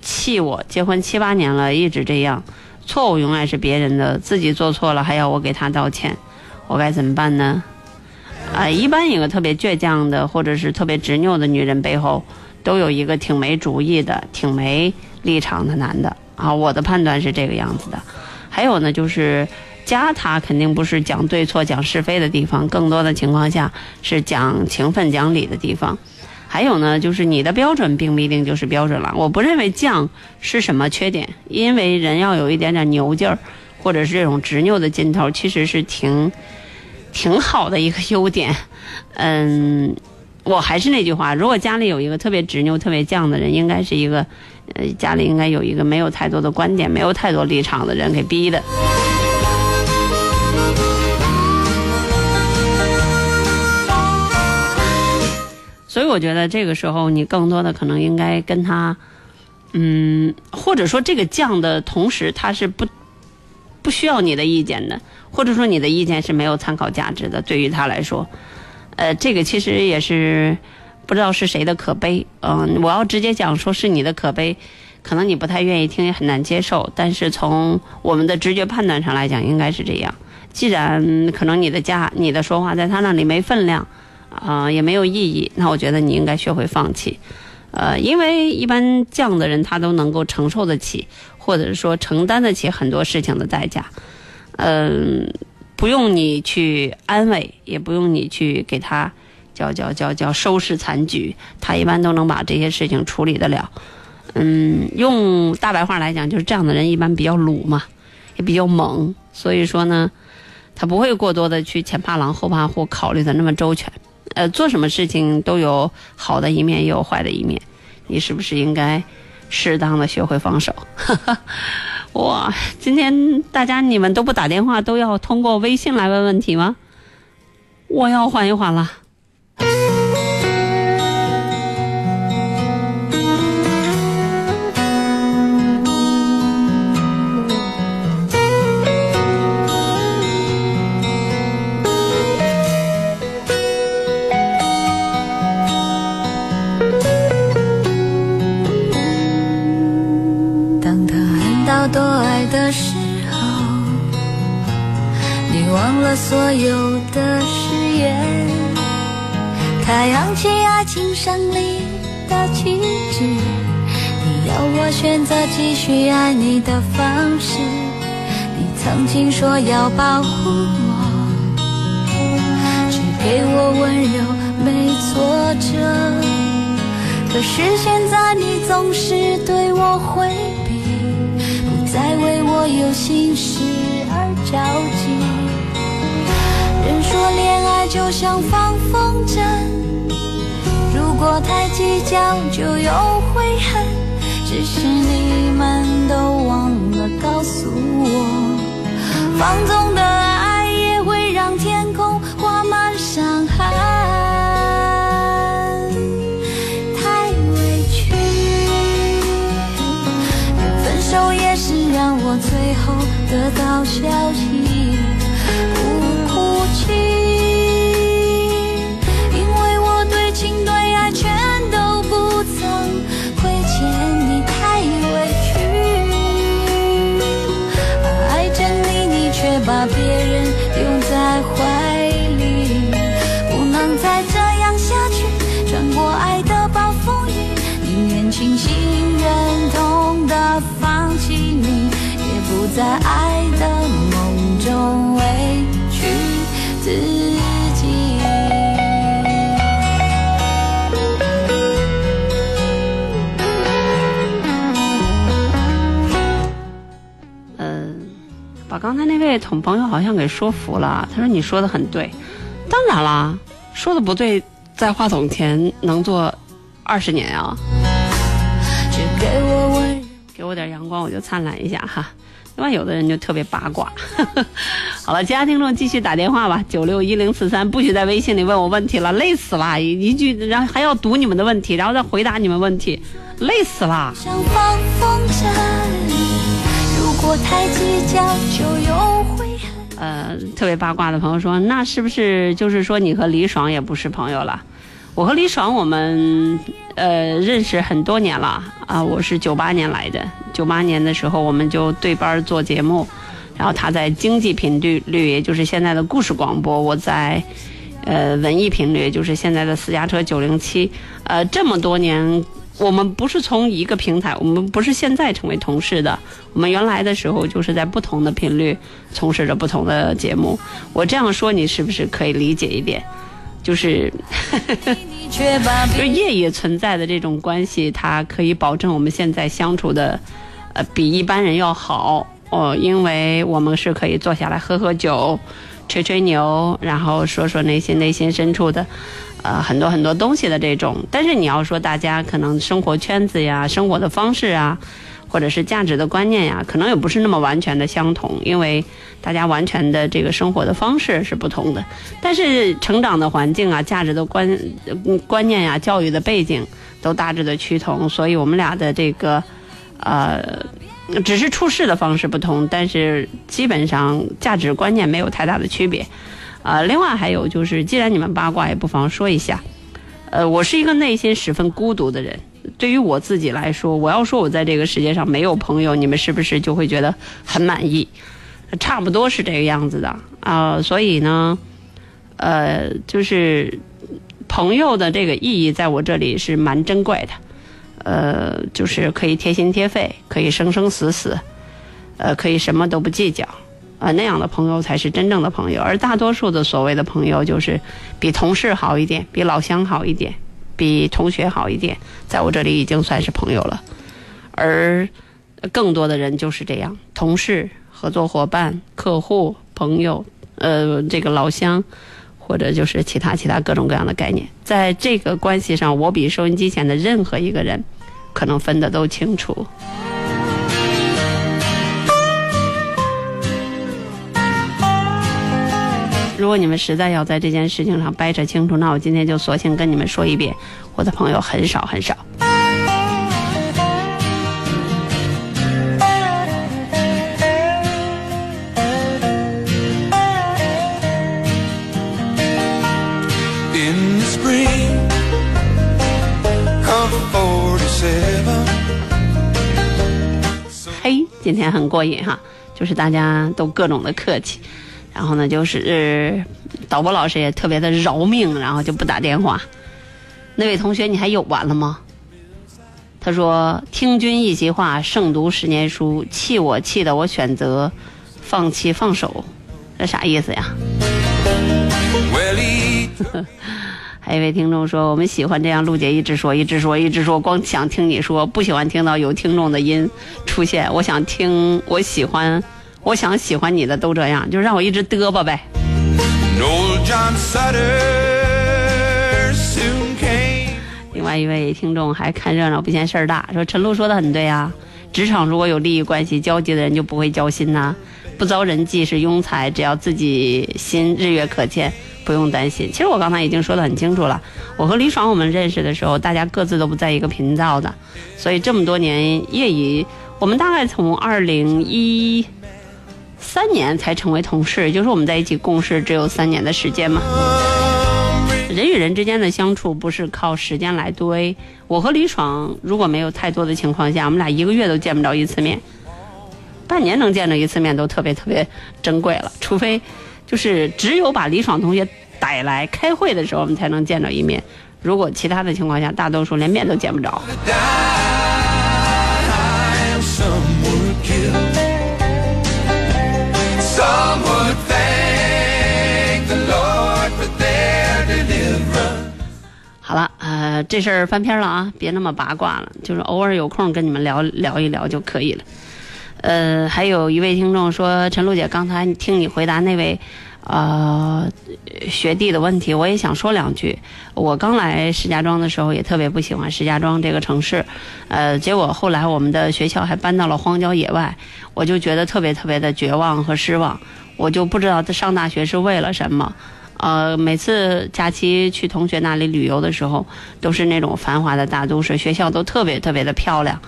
气我。结婚七八年了，一直这样，错误永远是别人的，自己做错了还要我给他道歉，我该怎么办呢？啊，一般一个特别倔强的或者是特别执拗的女人背后，都有一个挺没主意的、挺没立场的男的啊。我的判断是这个样子的。还有呢，就是家他肯定不是讲对错、讲是非的地方，更多的情况下是讲情分、讲理的地方。还有呢，就是你的标准并不一定就是标准了。我不认为犟是什么缺点，因为人要有一点点牛劲儿，或者是这种执拗的劲头，其实是挺挺好的一个优点。嗯，我还是那句话，如果家里有一个特别执拗、特别犟的人，应该是一个，呃，家里应该有一个没有太多的观点、没有太多立场的人给逼的。所以我觉得这个时候你更多的可能应该跟他，嗯，或者说这个犟的同时，他是不不需要你的意见的，或者说你的意见是没有参考价值的，对于他来说，呃，这个其实也是不知道是谁的可悲。嗯，我要直接讲说是你的可悲，可能你不太愿意听，也很难接受。但是从我们的直觉判断上来讲，应该是这样。既然可能你的家、你的说话在他那里没分量，啊、也没有意义，那我觉得你应该学会放弃。呃，因为一般这样的人，他都能够承受得起，或者是说承担得起很多事情的代价。嗯、不用你去安慰，也不用你去给他叫叫叫叫收拾残局，他一般都能把这些事情处理得了。嗯，用大白话来讲，就是这样的人一般比较鲁嘛，也比较猛，所以说呢，他不会过多的去前怕狼后怕虎，考虑的那么周全。呃，做什么事情都有好的一面，也有坏的一面，你是不是应该适当的学会放手？哇，今天大家你们都不打电话，都要通过微信来问问题吗？我要缓一缓了。多爱的时候，你忘了所有的誓言。他扬起爱情胜利的旗帜，你要我选择继续爱你的方式。你曾经说要保护我，只给我温柔，没挫折。可是现在你总是对我回在，为我有心事而着急。人说恋爱就像放风筝，如果太计较就有悔恨。只是你们都忘了告诉我，放纵掉位同朋友好像给说服了。他说你说的很对，当然啦，说的不对，在话筒前能做二十年啊。给我。点阳光，我就灿烂一下哈。另外，有的人就特别八卦。好了，其他听众继续打电话吧，九六一零四三，不许在微信里问我问题了，累死了！一一句，然后还要读你们的问题，然后再回答你们问题，累死了。像放风筝，果太计较就有悔恨。呃，特别八卦的朋友说，那是不是就是说你和李爽也不是朋友了？我和李爽我们呃认识很多年了啊、我是九八年来的，九八年的时候我们就对班做节目，然后他在经济频率率，也就是现在的故事广播，我在呃文艺频率，也就是现在的私家车九零七，呃这么多年。我们不是从一个平台，我们不是现在成为同事的，我们原来的时候就是在不同的频率从事着不同的节目。我这样说，你是不是可以理解一点？就是 就 业也存在的这种关系，它可以保证我们现在相处的，呃，比一般人要好哦，因为我们是可以坐下来喝喝酒，吹吹牛，然后说说那些内心深处的，呃，很多很多东西的这种。但是你要说大家可能生活圈子呀、生活的方式啊，或者是价值的观念呀，可能也不是那么完全的相同，因为大家完全的这个生活的方式是不同的。但是成长的环境啊、价值的观观念呀、教育的背景都大致的趋同，所以我们俩的这个呃，只是处事的方式不同，但是基本上价值观念没有太大的区别。呃，另外还有就是，既然你们八卦，也不妨说一下。呃，我是一个内心十分孤独的人。对于我自己来说，我要说我在这个世界上没有朋友，你们是不是就会觉得很满意？差不多是这个样子的啊、所以呢，呃，就是朋友的这个意义在我这里是蛮珍贵的。呃，就是可以贴心贴肺，可以生生死死，呃，可以什么都不计较，啊、那样的朋友才是真正的朋友。而大多数的所谓的朋友，就是比同事好一点，比老乡好一点，比同学好一点，在我这里已经算是朋友了。而更多的人就是这样，同事、合作伙伴、客户、朋友，呃，这个老乡。或者就是其他其他各种各样的概念，在这个关系上，我比收音机前的任何一个人可能分得都清楚。如果你们实在要在这件事情上掰扯清楚，那我今天就索性跟你们说一遍，我的朋友很少很少。今天很过瘾哈，就是大家都各种的客气，然后呢，就是、导播老师也特别的饶命，然后就不打电话。那位同学，你还有完了吗？他说：“听君一席话，胜读十年书。气我气的我选择放弃放手，这啥意思呀？” 还有一位听众说：“我们喜欢这样，陆姐一直说，一直说，一直说，光想听你说，不喜欢听到有听众的音出现。我想听，我喜欢，我想喜欢你的都这样，就让我一直嘚吧呗。另外一位听众还看热闹不嫌事儿大，说陈露说的很对啊，职场如果有利益关系，交集的人就不会交心呐、不遭人忌是庸才，只要自己心日月可鉴，不用担心。其实我刚才已经说得很清楚了，我和李爽我们认识的时候，大家各自都不在一个频道的，所以这么多年业余，我们大概从二零一三年才成为同事，也就是我们在一起共事只有三年的时间嘛。人与人之间的相处不是靠时间来堆。我和李爽如果没有太多的情况下，我们俩一个月都见不着一次面，半年能见着一次面都特别特别珍贵了。除非就是只有把李爽同学逮来开会的时候，我们才能见着一面。如果其他的情况下，大多数连面都见不着。好了，呃，这事儿翻篇了啊，别那么八卦了，就是偶尔有空跟你们聊聊一聊就可以了。呃，还有一位听众说，陈露姐，刚才听你回答那位呃学弟的问题，我也想说两句。我刚来石家庄的时候，也特别不喜欢石家庄这个城市，呃，结果后来我们的学校还搬到了荒郊野外，我就觉得特别特别的绝望和失望，我就不知道上大学是为了什么。呃，每次假期去同学那里旅游的时候，都是那种繁华的大都市，学校都特别特别的漂亮，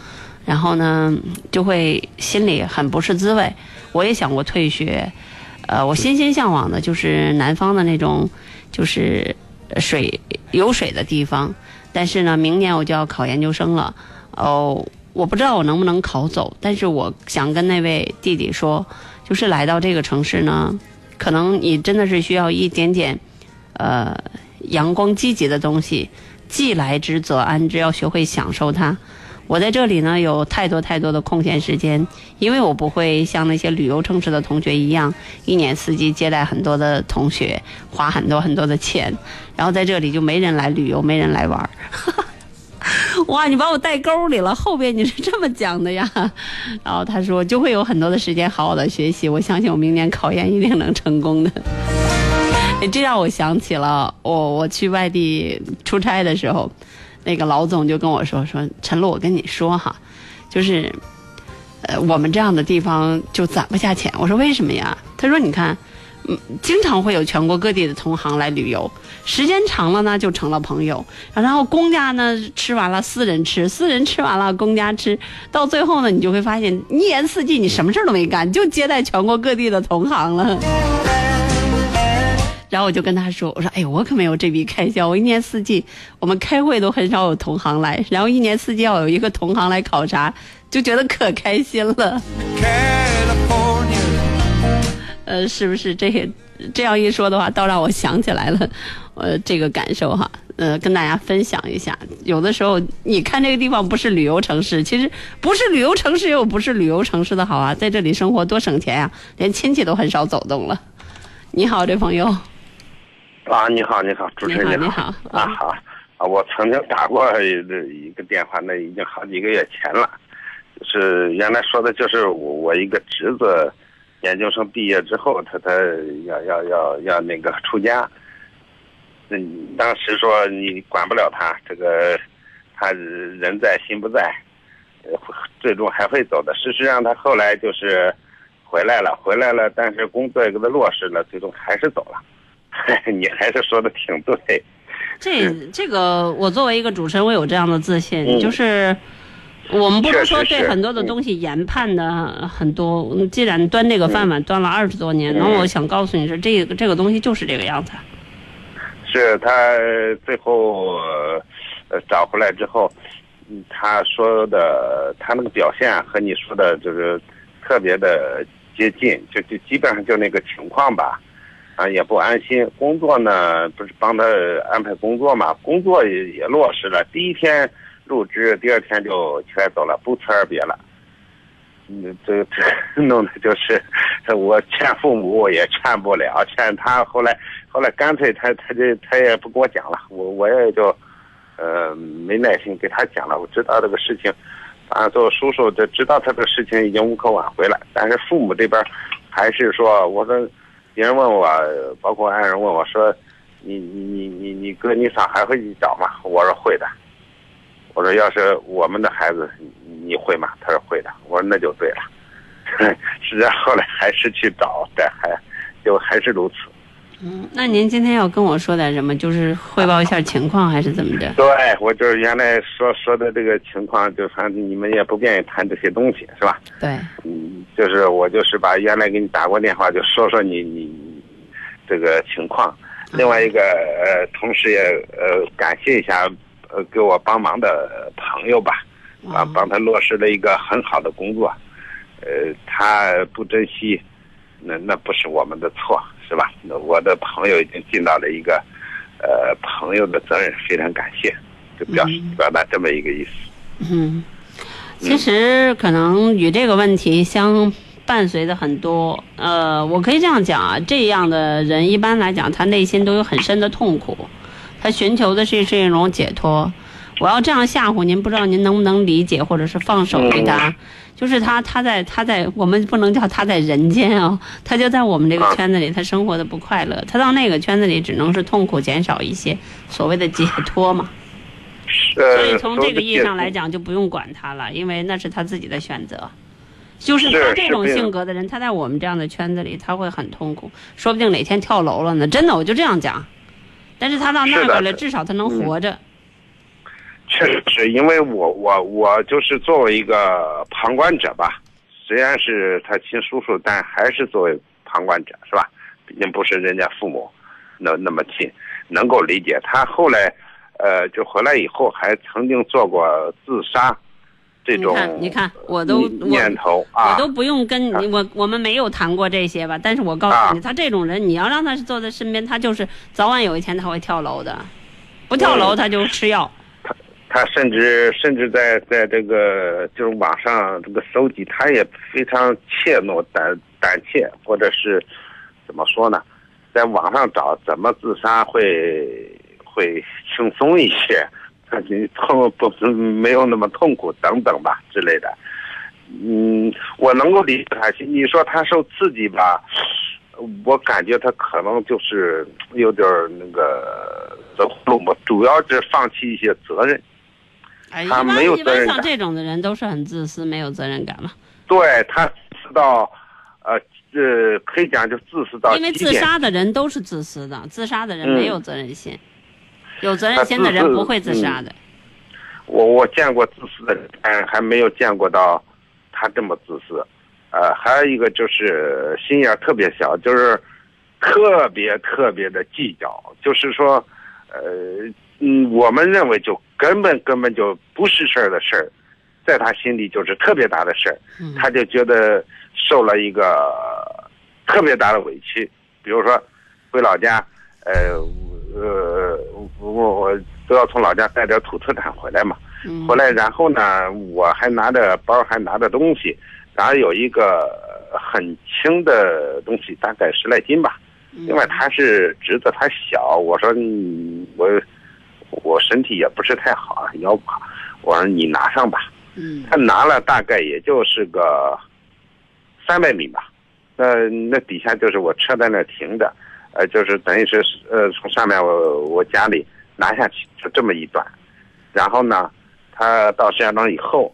然后呢，就会心里很不是滋味。我也想过退学，呃，我心心向往的就是南方的那种，就是水有水的地方。但是呢，明年我就要考研究生了，哦，我不知道我能不能考走，但是我想跟那位弟弟说，就是来到这个城市呢。可能你真的是需要一点点，呃，阳光积极的东西，既来之则安之，要学会享受它。我在这里呢，有太多太多的空闲时间，因为我不会像那些旅游城市的同学一样，一年四季接待很多的同学，花很多很多的钱，然后在这里就没人来旅游，没人来玩。哇，你把我带沟里了，后边你是这么讲的呀？然后他说就会有很多的时间好好的学习，我相信我明年考研一定能成功的。这让我想起了我我去外地出差的时候，那个老总就跟我说说陈露，我跟你说哈，就是呃我们这样的地方就攒不下钱。我说为什么呀？他说你看。嗯，经常会有全国各地的同行来旅游，时间长了呢，就成了朋友。然后公家呢吃完了，私人吃；私人吃完了，公家吃。到最后呢，你就会发现，一年四季你什么事儿都没干，就接待全国各地的同行了。然后我就跟他说：“我说，哎，我可没有这笔开销，我一年四季我们开会都很少有同行来，然后一年四季要有一个同行来考察，就觉得可开心了。”呃，是不是这些这样一说的话，倒让我想起来了，呃，这个感受哈，呃，跟大家分享一下。有的时候你看这个地方不是旅游城市，其实不是旅游城市也有不是旅游城市的好啊，在这里生活多省钱呀、连亲戚都很少走动了。你好，这朋友，啊，你好，你好，主持人你好好。你好啊好。啊，我曾经打过一一个电话，那已经好几个月前了，就是原来说的就是我我一个侄子，研究生毕业之后，他他要要要要那个出家，嗯，当时说你管不了他，这个他人在心不在，呃，最终还会走的。事实上，他后来就是回来了，回来了，但是工作也给他落实了，最终还是走了。你还是说的挺对，这这个我作为一个主持人，我有这样的自信，嗯。就是我们不能说对很多的东西研判的很多。嗯既然端这个饭碗端了二十多年，嗯。那我想告诉你是这个这个东西就是这个样子。是他最后呃找回来之后，嗯他说的他那个表现和你说的就是特别的接近，就就基本上就那个情况吧，啊也不安心。工作呢不是帮他安排工作嘛，工作也也落实了，第一天入职，第二天就全走了，不辞而别了。嗯，这这 弄的就是，我劝父母也劝不了，劝他后来后来干脆他他就他也不跟我讲了，我我也就，呃没耐心给他讲了。我知道这个事情，反正做叔叔就知道他这个事情已经无可挽回了，但是父母这边还是说，我说别人问我，包括爱人问我说，你你你你你哥你嫂还会去找吗？我说会的。我说要是我们的孩子，你会吗？他说会的。我说那就对了。实际上后来还是去找，但还就还是如此。嗯，那您今天要跟我说点什么？就是汇报一下情况，还是怎么着？对，我就是原来说说的这个情况，就反正你们也不愿意谈这些东西，是吧？对，嗯，就是我就是把原来给你打过电话，就说说你你你这个情况。另外一个呃，同时也呃感谢一下呃给我帮忙的朋友吧，啊，帮他落实了一个很好的工作。呃，他不珍惜，那那不是我们的错，是吧？那我的朋友已经尽到了一个呃朋友的责任，非常感谢，就表示表达这么一个意思。嗯，其实可能与这个问题相伴随的很多，呃，我可以这样讲啊，这样的人一般来讲，他内心都有很深的痛苦，他寻求的是是一种解脱。我要这样吓唬您，不知道您能不能理解，或者是放手给他。就是他，他在他在我们不能叫他在人间啊、他就在我们这个圈子里，他生活的不快乐。他到那个圈子里，只能是痛苦减少一些，所谓的解脱嘛。呃，所以从这个意义上来讲，就不用管他了，因为那是他自己的选择。就是是他这种性格的人，他在我们这样的圈子里，他会很痛苦，说不定哪天跳楼了呢。真的，我就这样讲。但是他到那是的个了，至少他能活着。确实是因为我我我就是作为一个旁观者吧，虽然是他亲叔叔，但还是作为旁观者是吧？毕竟不是人家父母那那么亲，能够理解。他后来呃就回来以后，还曾经做过自杀这种你看，你看，我都念头啊我都不用跟你我我们没有谈过这些吧？但是我告诉你，啊他这种人，你要让他坐在身边，他就是早晚有一天他会跳楼的，不跳楼嗯他就吃药。他甚至甚至在在这个就是网上这个搜集，他也非常怯懦胆胆怯，或者是怎么说呢，在网上找怎么自杀会会轻松一些，你痛不没有那么痛苦等等吧之类的。嗯，我能够理解他。你说他受刺激吧，我感觉他可能就是有点那个走路嘛，主要是放弃一些责任。哎，一他般没有一般像责任感这种的人都是很自私、没有责任感嘛。对他自私到，呃，这可以讲就自私到因为。自杀的人都是自私的，自杀的人没有责任心，有责任心的人不会自杀的。我我见过自私的人，但还没有见过到他这么自私。呃，还有一个就是心眼特别小，就是特别特别的计较，就是说，呃，嗯，我们认为就根本根本就不是事儿的事儿，在他心里就是特别大的事儿，他就觉得受了一个特别大的委屈。比如说，回老家，呃，呃，我我都要从老家带点土特产回来嘛。回来，然后呢，我还拿着包，还拿着东西，然后有一个很轻的东西，大概十来斤吧。另外，他是侄子，他小，我说你我我身体也不是太好啊，腰不好，我说你拿上吧。嗯。他拿了大概也就是个三百米吧，那那底下就是我车在那停着，呃，就是等于是呃从上面我我家里拿下去就这么一段，然后呢，他到石家庄以后，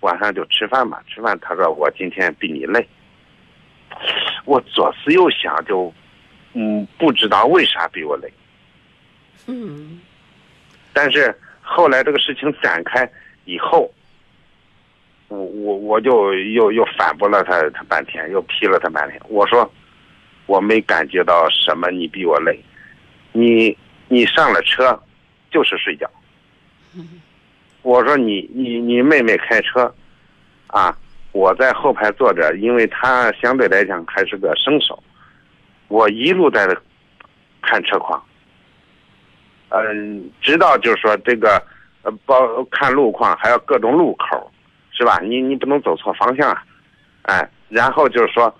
晚上就吃饭嘛，吃饭他说我今天比你累，我左思右想就，嗯，不知道为啥比我累，嗯但是后来这个事情展开以后，我我我就又又反驳了他他半天，又批了他半天。我说我没感觉到什么，你比我累，你你上了车就是睡觉。我说你你你妹妹开车，啊，我在后排坐着，因为她相对来讲还是个生手，我一路在这看车况。嗯，直到就是说这个，呃，包看路况，还有各种路口，是吧？你你不能走错方向啊，哎，然后就是说，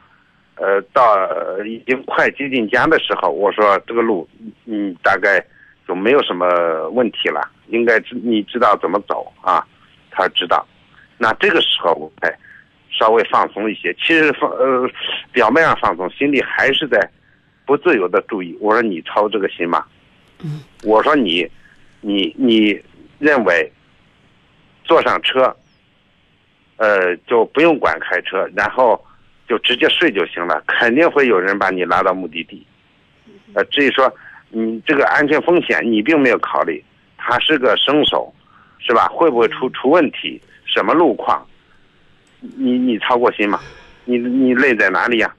呃，到已经快接近家的时候，我说这个路，嗯，大概就没有什么问题了，应该知你知道怎么走啊？他知道，那这个时候我才稍微放松一些。其实放呃，表面上放松，心里还是在不自由的注意。我说你操这个心吗？我说你，你你认为坐上车，呃，就不用管开车，然后就直接睡就行了，肯定会有人把你拉到目的地。呃，至于说你这个安全风险，你并没有考虑，他是个生手，是吧？会不会出出问题？什么路况？你你操过心吗？你你累在哪里呀、好，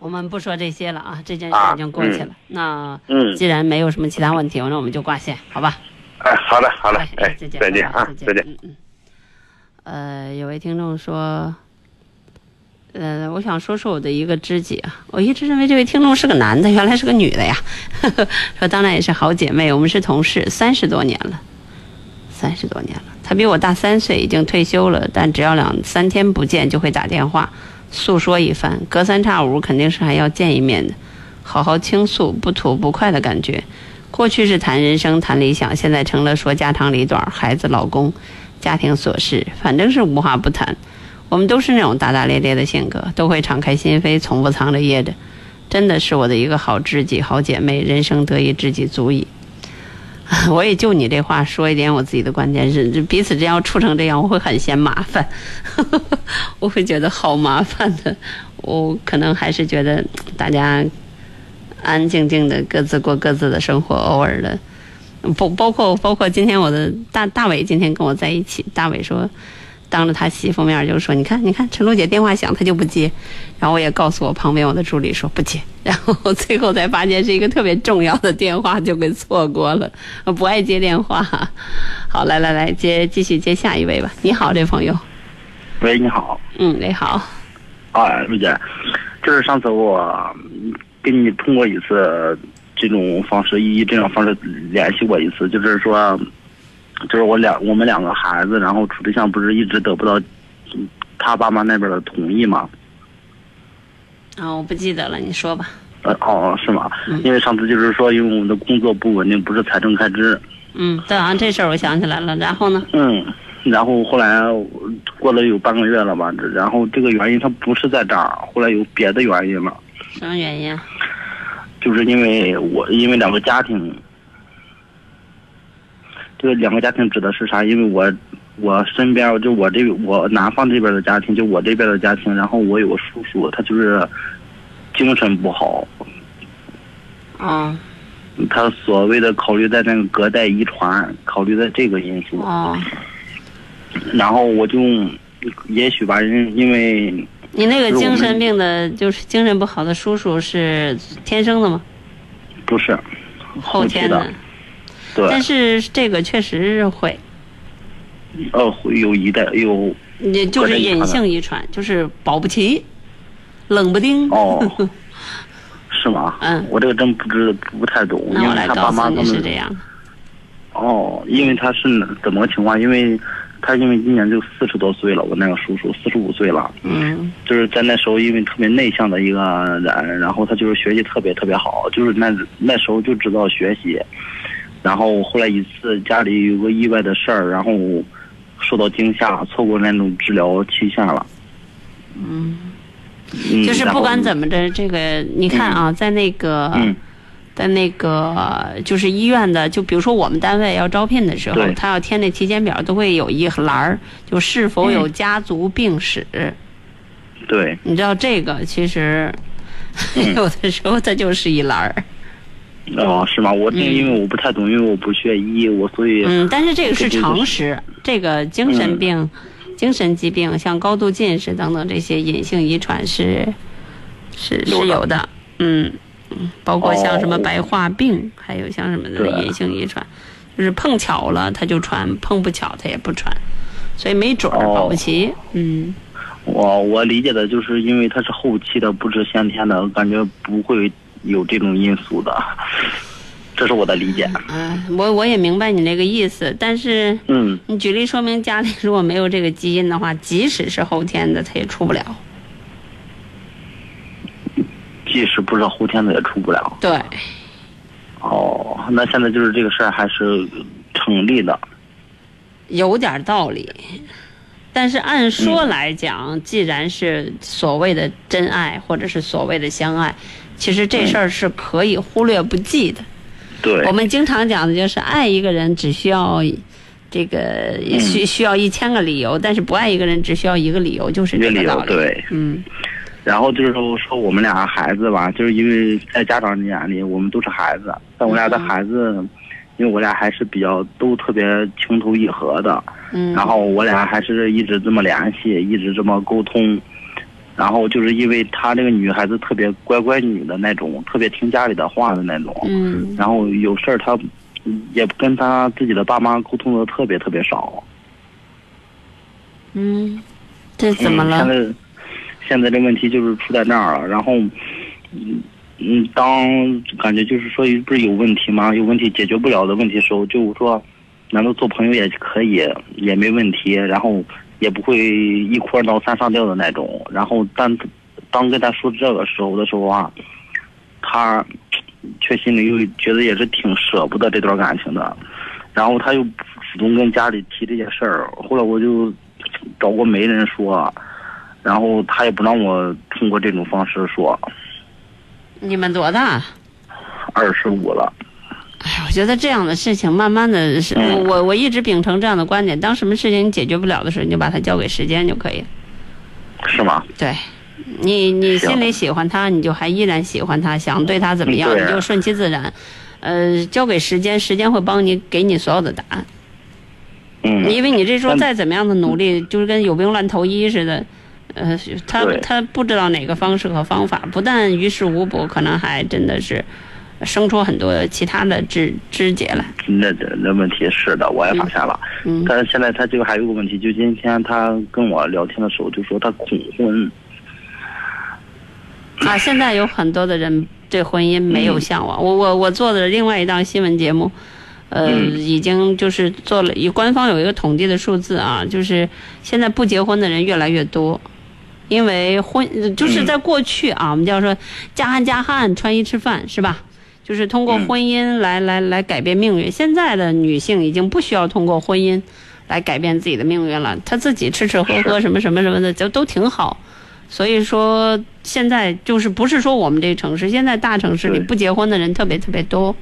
我们不说这些了啊，这件事啊已经过去了。嗯那嗯既然没有什么其他问题，那我们就挂线，好吧？哎，好的好的，哎，再见，再见啊，再见。嗯嗯。呃，有位听众说，呃，我想说说我的一个知己啊，我一直认为这位听众是个男的，原来是个女的呀。说当然也是好姐妹，我们是同事，三十多年了，三十多年了。她比我大三岁，已经退休了，但只要两三天不见，就会打电话诉说一番，隔三差五肯定是还要见一面的，好好倾诉不吐不快的感觉。过去是谈人生、谈理想，现在成了说家长里短、孩子、老公、家庭琐事，反正是无话不谈。我们都是那种大大咧咧的性格，都会敞开心扉，从不藏着掖着。真的是我的一个好知己、好姐妹，人生得一知己足矣。我也就你这话说一点我自己的观点是，彼此这样处成这样，我会很嫌麻烦，我会觉得好麻烦的。我可能还是觉得大家安安静静的各自过各自的生活，偶尔的，包包括包括今天我的大大伟今天跟我在一起，大伟说。当着他媳妇面就说：“你看，你看，陈露姐电话响，他就不接。”然后我也告诉我旁边我的助理说不接。然后最后才发现是一个特别重要的电话，就给错过了。我不爱接电话。好，来来来，接继续接下一位吧。你好，这朋友。喂，你好。嗯，你好。啊，陆姐，就是上次我跟你通过一次这种方式，以这种方式联系过一次，就是说。就是我两我们两个孩子，然后处对象不是一直得不到他爸妈那边的同意吗？啊、哦，我不记得了，你说吧。呃哦，是吗？嗯、因为上次就是说，因为我们的工作不稳定，不是财政开支。嗯，对啊，这事儿我想起来了。然后呢？嗯，然后后来过了有半个月了吧，然后这个原因他不是在这儿，后来有别的原因了。什么原因？就是因为我因为两个家庭。这个两个家庭指的是啥？因为我我身边就我这我南方这边的家庭，就我这边的家庭，然后我有个叔叔，他就是精神不好。啊。他所谓的考虑在那个隔代遗传，考虑在这个因素。哦。然后我就也许吧，因因为你那个精神病的，就是精神不好的叔叔是天生的吗？不是后天的，对，但是这个确实是会，呃，会有一代有也就是隐性遗传，就是保不齐，冷不丁。哦，是吗？嗯，我这个真不知不太懂，因为他爸妈他们是这样。哦，因为他是怎么个情况？因为他因为今年就四十多岁了，我那个叔叔四十五岁了。嗯。就是在那时候，因为特别内向的一个人，然后他就是学习特别特别好，就是那那时候就知道学习。然后后来一次家里有个意外的事儿，然后受到惊吓，错过那种治疗期限了。嗯。嗯，就是不管怎么着，这个你看啊，在那个。嗯在那个就是医院的，就比如说我们单位要招聘的时候，他要填那体检表，都会有一栏儿，就是否有家族病史。对，你知道这个其实、有的时候它就是一栏儿。哦，是吗？我这因为我不太懂，因为我不学医，我所以嗯，但是这个是常识，这个精神病、精神疾病，像高度近视等等这些隐性遗传是是是有的，嗯。嗯，包括像什么白化病，还有像什么的隐性遗传，就是碰巧了他就传，碰不巧他也不传，所以没准儿保不齐。嗯，我我理解的就是因为它是后期的，不是先天的，感觉不会有这种因素的，这是我的理解。嗯、我我也明白你那个意思，但是嗯，你举例说明家里如果没有这个基因的话，即使是后天的，他也出不了。即使不是后天的也出不了。对，哦，那现在就是这个事儿还是成立的。有点道理，但是按说来讲，既然是所谓的真爱或者是所谓的相爱，其实这事儿是可以忽略不计的。对，我们经常讲的就是爱一个人只需要这个需需要一千个理由，但是不爱一个人只需要一个理由，就是一个理由这个道理。对。嗯。然后就是说说我们俩孩子吧，就是因为在家长眼里我们都是孩子，但我俩的孩子，因为我俩还是比较都特别情投意合的，嗯。然后我俩还是一直这么联系，一直这么沟通。然后就是因为她这个女孩子特别乖乖女的那种，特别听家里的话的那种。嗯。然后有事儿她也跟她自己的爸妈沟通的特别特别少。嗯，这怎么了？嗯、现在现在这问题就是出在那儿了。然后，嗯嗯，当感觉就是说不是有问题吗？有问题解决不了的问题时候，就说难道做朋友也可以，也没问题。然后。也不会一哭二闹三上吊的那种，然后但当跟他说这个时候的时候啊，他却心里又觉得也是挺舍不得这段感情的，然后他又主动跟家里提这些事儿，后来我就找过媒人说，然后他也不让我通过这种方式说。你们多大？二十五了。哎，我觉得这样的事情，慢慢的是，嗯我我我一直秉承这样的观点，当什么事情你解决不了的时候，你就把它交给时间就可以了。是吗？对，你你心里喜欢他，你就还依然喜欢他，想对他怎么样，你就顺其自然。呃，交给时间，时间会帮你给你所有的答案。嗯。因为你这时候再怎么样的努力，就是跟有病乱投医似的。呃，他他不知道哪个方式和方法，不但于事无补，可能还真的是。生出很多其他的枝枝节来，那这那问题是的，我也发现了。嗯，但是现在他这个还有个问题，就今天他跟我聊天的时候就说他恐婚。啊，现在有很多的人对婚姻没有向往。嗯、我我我做的另外一档新闻节目，呃，嗯、已经就是做了，以官方有一个统计的数字啊，就是现在不结婚的人越来越多。因为婚就是在过去啊，嗯、我们叫说家汉家汉穿衣吃饭是吧？就是通过婚姻来、嗯、来来改变命运。现在的女性已经不需要通过婚姻来改变自己的命运了，她自己吃吃喝喝什么什么什么的就都挺好。所以说现在就是不是说我们这个城市，现在大城市里不结婚的人特别特别多。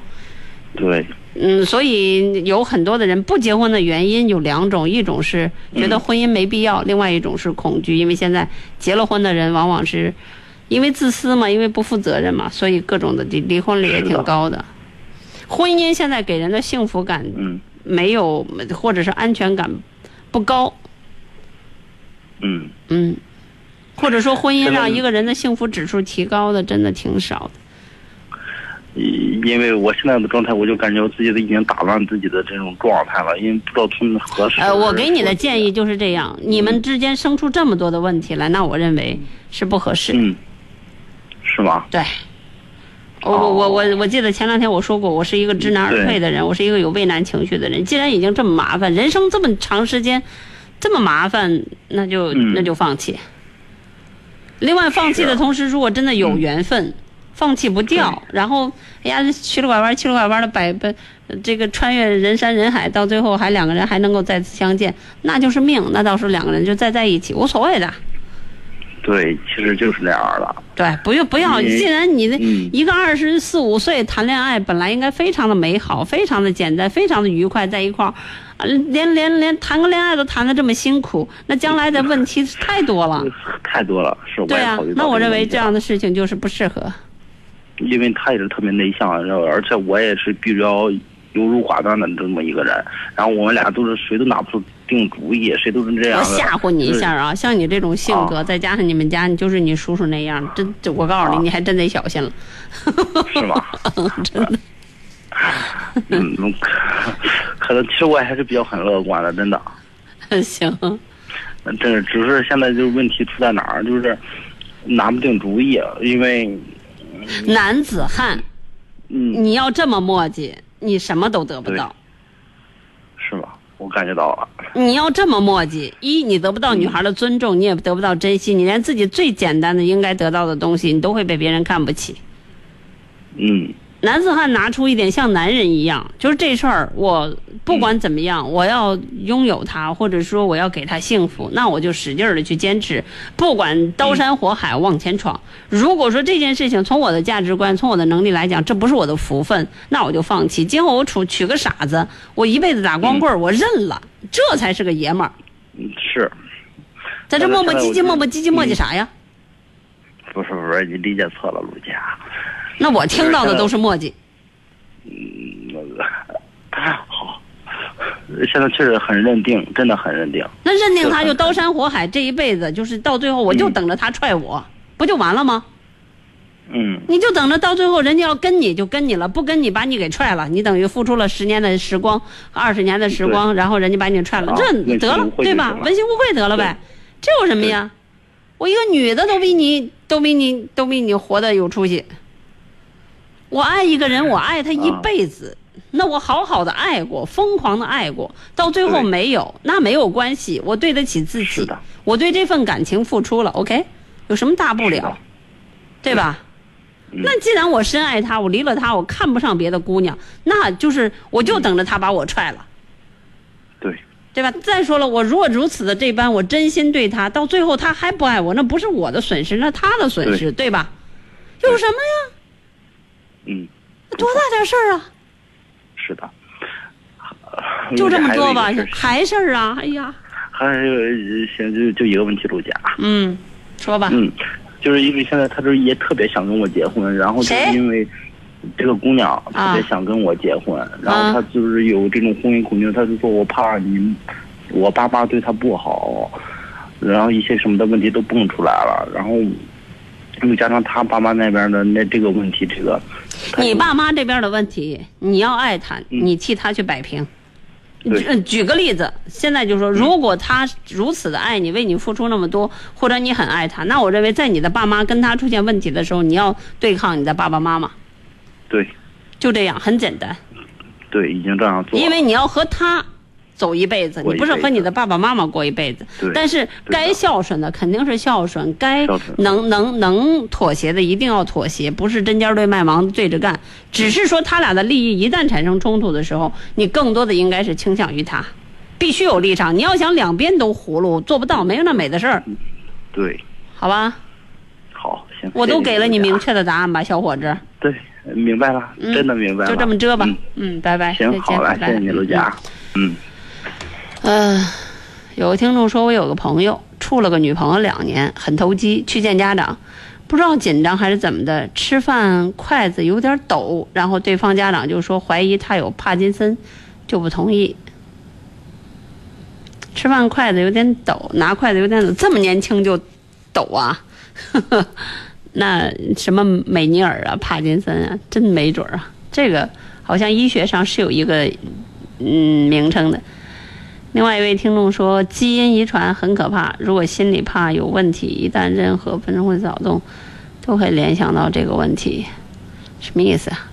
对。嗯，所以有很多的人不结婚的原因有两种，一种是觉得婚姻没必要，嗯、另外一种是恐惧，因为现在结了婚的人往往是。因为自私嘛，因为不负责任嘛，所以各种的离离婚率也挺高的。婚姻现在给人的幸福感没有，嗯、或者是安全感不高。嗯嗯，或者说婚姻让一个人的幸福指数提高的，真的挺少的。因为我现在的状态，我就感觉我自己都已经打乱自己的这种状态了，因为不知道从何时。呃，我给你的建议就是这样，你们之间生出这么多的问题来，那我认为是不合适。嗯，是吗？对。我我我我我记得前两天我说过，我是一个知难而退的人，我是一个有畏难情绪的人。既然已经这么麻烦，人生这么长时间，这么麻烦，那就、嗯那就放弃。另外，放弃的同时，如果真的有缘分，放弃不掉，然后哎呀，曲了拐弯，曲了拐弯的百百这个穿越人山人海，到最后还两个人还能够再次相见，那就是命。那到时候两个人就再在一起，无所谓的。对，其实就是那样了。对，不用不要，既然你的嗯一个二十四五岁谈恋爱，本来应该非常的美好，非常的简单，非常的愉快，在一块儿，啊连连连谈个恋爱都谈的这么辛苦，那将来的问题太多了。太多了，是我对啊那我认为这样的事情就是不适合。因为他也是特别内向，然后而且我也是比较优柔寡断的这么一个人，然后我们俩都是谁都拿不出定主意，谁都是这样我。吓唬你一下啊，像你这种性格，再加上你们家你就是你叔叔那样，真这我告诉你，你还真得小心了。是吗？真的。嗯，嗯可可能其实我还是比较很乐观的，真的。行，真是，只是现在就是问题出在哪儿，就是拿不定主意，因为男子汉，嗯，你要这么磨叽，你什么都得不到。是吗？我感觉到了。你要这么磨叽，一你得不到女孩的尊重，你也得不到珍惜，你连自己最简单的应该得到的东西，你都会被别人看不起。嗯，男子汉拿出一点像男人一样，就是这事儿，我不管怎么样，我要拥有它，或者说我要给他幸福，那我就使劲的去坚持，不管刀山火海往前闯。如果说这件事情从我的价值观、从我的能力来讲，这不是我的福分，那我就放弃。今后我处娶个傻子，我一辈子打光棍儿，我认了，这才是个爷们儿。嗯是。在这磨磨唧唧、磨磨唧唧磨嗯叽啥呀？不是不是，你理解错了，陆姐。那我听到的都是墨迹。嗯，那个好，现在确实很认定，真的很认定。那认定他就刀山火海，这一辈子就是到最后，我就等着他踹我，不就完了吗？嗯，你就等着到最后，人家要跟你就跟你了，不跟你把你给踹了，你等于付出了十年的时光，二十年的时光，然后人家把你踹了，啊这得了对吧？问心无愧得了呗，这有什么呀？我一个女的都比你都比你都比你活得有出息。我爱一个人，我爱他一辈子，那我好好的爱过，疯狂的爱过，到最后没有，那没有关系，我对得起自己，我对这份感情付出了，OK，有什么大不了，对吧？那既然我深爱他，我离了他，我看不上别的姑娘，那就是我就等着他把我踹了，对，对吧？再说了，我如果如此的这般，我真心对他，到最后他还不爱我，那不是我的损失，那他的损失，对。吧？有什么呀？嗯，多大点事儿啊？是的。就这么多吧 还事，儿啊？哎呀，还有现在就就一个问题，陆姐。嗯，说吧。嗯，就是因为现在他这也特别想跟我结婚，然后就是因为这个姑娘特别想跟我结婚，然后她就是有这种婚姻恐惧，她就说我怕你，我爸妈对她不好，然后一些什么的问题都蹦出来了，然后又加上她爸妈那边的那这个问题，这个你爸妈这边的问题，你要爱他，你替他去摆平。对。举举个例子，现在就说，如果他如此的爱你，为你付出那么多，或者你很爱他，那我认为在你的爸妈跟他出现问题的时候，你要对抗你的爸爸妈妈，对。就这样，很简单。对已经这样做了，因为你要和他走一辈子，你不是和你的爸爸妈妈过一辈子。但是该孝顺的肯定是孝顺，该能能能妥协的一定要妥协，不是针尖对麦芒对着干。只是说他俩的利益一旦产生冲突的时候，你更多的应该是倾向于他，必须有立场。你要想两边都葫芦，做不到，没有那美的事儿，对，好吧？好，行，我都给了你明确的答案吧，小伙子。对，明白了，嗯真的明白了，就这么着吧嗯。嗯，拜拜。行，好嘞，拜拜谢谢你，陆姐啊，嗯。嗯，有个听众说，我有个朋友处了个女朋友两年，很投机，去见家长，不知道紧张还是怎么的，吃饭筷子有点抖，然后对方家长就说怀疑他有帕金森，就不同意。吃饭筷子有点抖，拿筷子有点抖，这么年轻就抖啊，呵 呵那什么美尼尔啊、帕金森啊，真没准啊。这个好像医学上是有一个嗯名称的。另外一位听众说，基因遗传很可怕，如果心里怕有问题，一旦任何分会躁动，都会联想到这个问题，什么意思啊？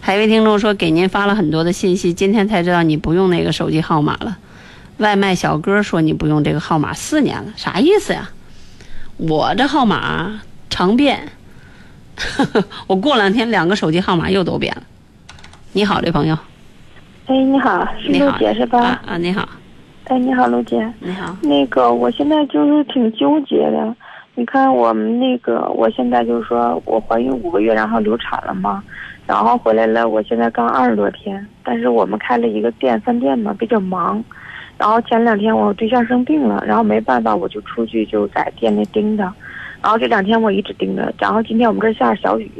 还有一位听众说，给您发了很多的信息，今天才知道你不用那个手机号码了。外卖小哥说你不用这个号码四年了，啥意思呀？我这号码常变，我过两天两个手机号码又都变了。你好，这朋友。哎，你好，是你好陆姐是吧？啊啊，你好，哎，你好，卢姐。你好。那个，我现在就是挺纠结的。你看，我们那个，我现在就是说我怀孕五个月，然后流产了嘛，然后回来了，我现在刚二十多天。但是我们开了一个店，饭店嘛，比较忙。然后前两天我对象生病了，然后没办法，我就出去就在店里盯着。然后这两天我一直盯着。然后今天我们这儿下着小雨，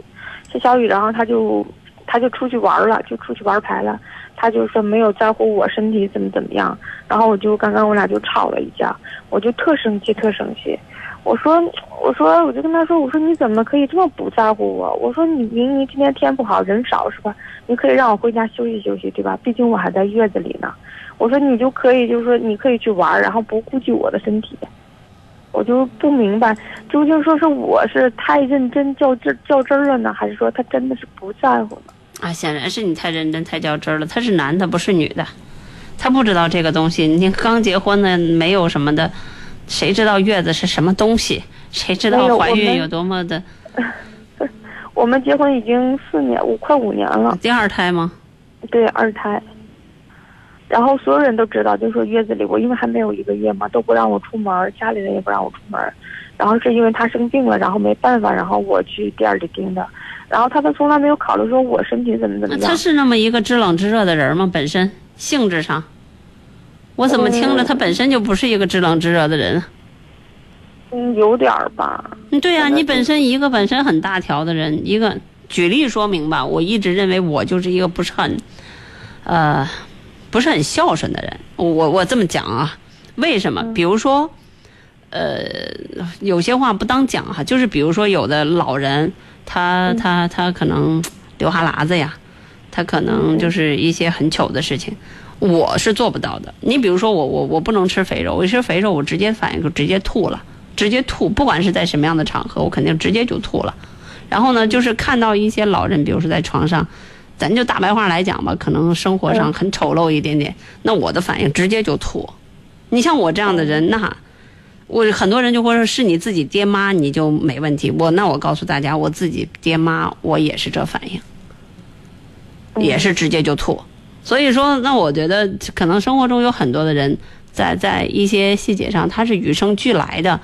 下小雨，然后他就他就出去玩了，就出去玩牌了。他就说没有在乎我身体怎么怎么样。然后我就刚刚我俩就吵了一架，我就特生气，特生气。我说，我说，我就跟他说，我说你怎么可以这么不在乎我？我说你明明今天天不好，人少是吧？你可以让我回家休息休息，对吧？毕竟我还在月子里呢。我说你就可以，就是说你可以去玩，然后不顾及我的身体。我就不明白，究竟说是我是太认真较真较真了呢，还是说他真的是不在乎呢？啊，显然是你太认真、太较真了。他是男的，不是女的，他不知道这个东西。你刚结婚的，没有什么的，谁知道月子是什么东西？谁知道怀孕有多么的？我们结婚已经四年，五快五年了。第二胎吗？对，二胎。然后所有人都知道，就说月子里我因为还没有一个月嘛，都不让我出门，家里人也不让我出门。然后是因为他生病了，然后没办法，然后我去店里盯着。然后他都从来没有考虑说我身体怎么怎么样。他是那么一个知冷知热的人吗？本身性质上，我怎么听着他本身就不是一个知冷知热的人？嗯，有点儿吧。嗯，对呀、你本身一个本身很大条的人，一个举例说明吧，我一直认为我就是一个不是很，呃，不是很孝顺的人。我我这么讲啊，为什么？比如说，呃，有些话不当讲哈，就是比如说有的老人，他他他可能流哈喇子呀，他可能就是一些很糗的事情。我是做不到的。你比如说我我我不能吃肥肉，我一吃肥肉我直接反应就直接吐了，直接吐，不管是在什么样的场合，我肯定直接就吐了。然后呢，就是看到一些老人，比如说在床上，咱就大白话来讲吧，可能生活上很丑陋一点点，那我的反应直接就吐。你像我这样的人，那我很多人就会说是你自己爹妈你就没问题，我那我告诉大家，我自己爹妈我也是这反应，也是直接就吐。所以说，那我觉得可能生活中有很多的人在在一些细节上他是与生俱来的，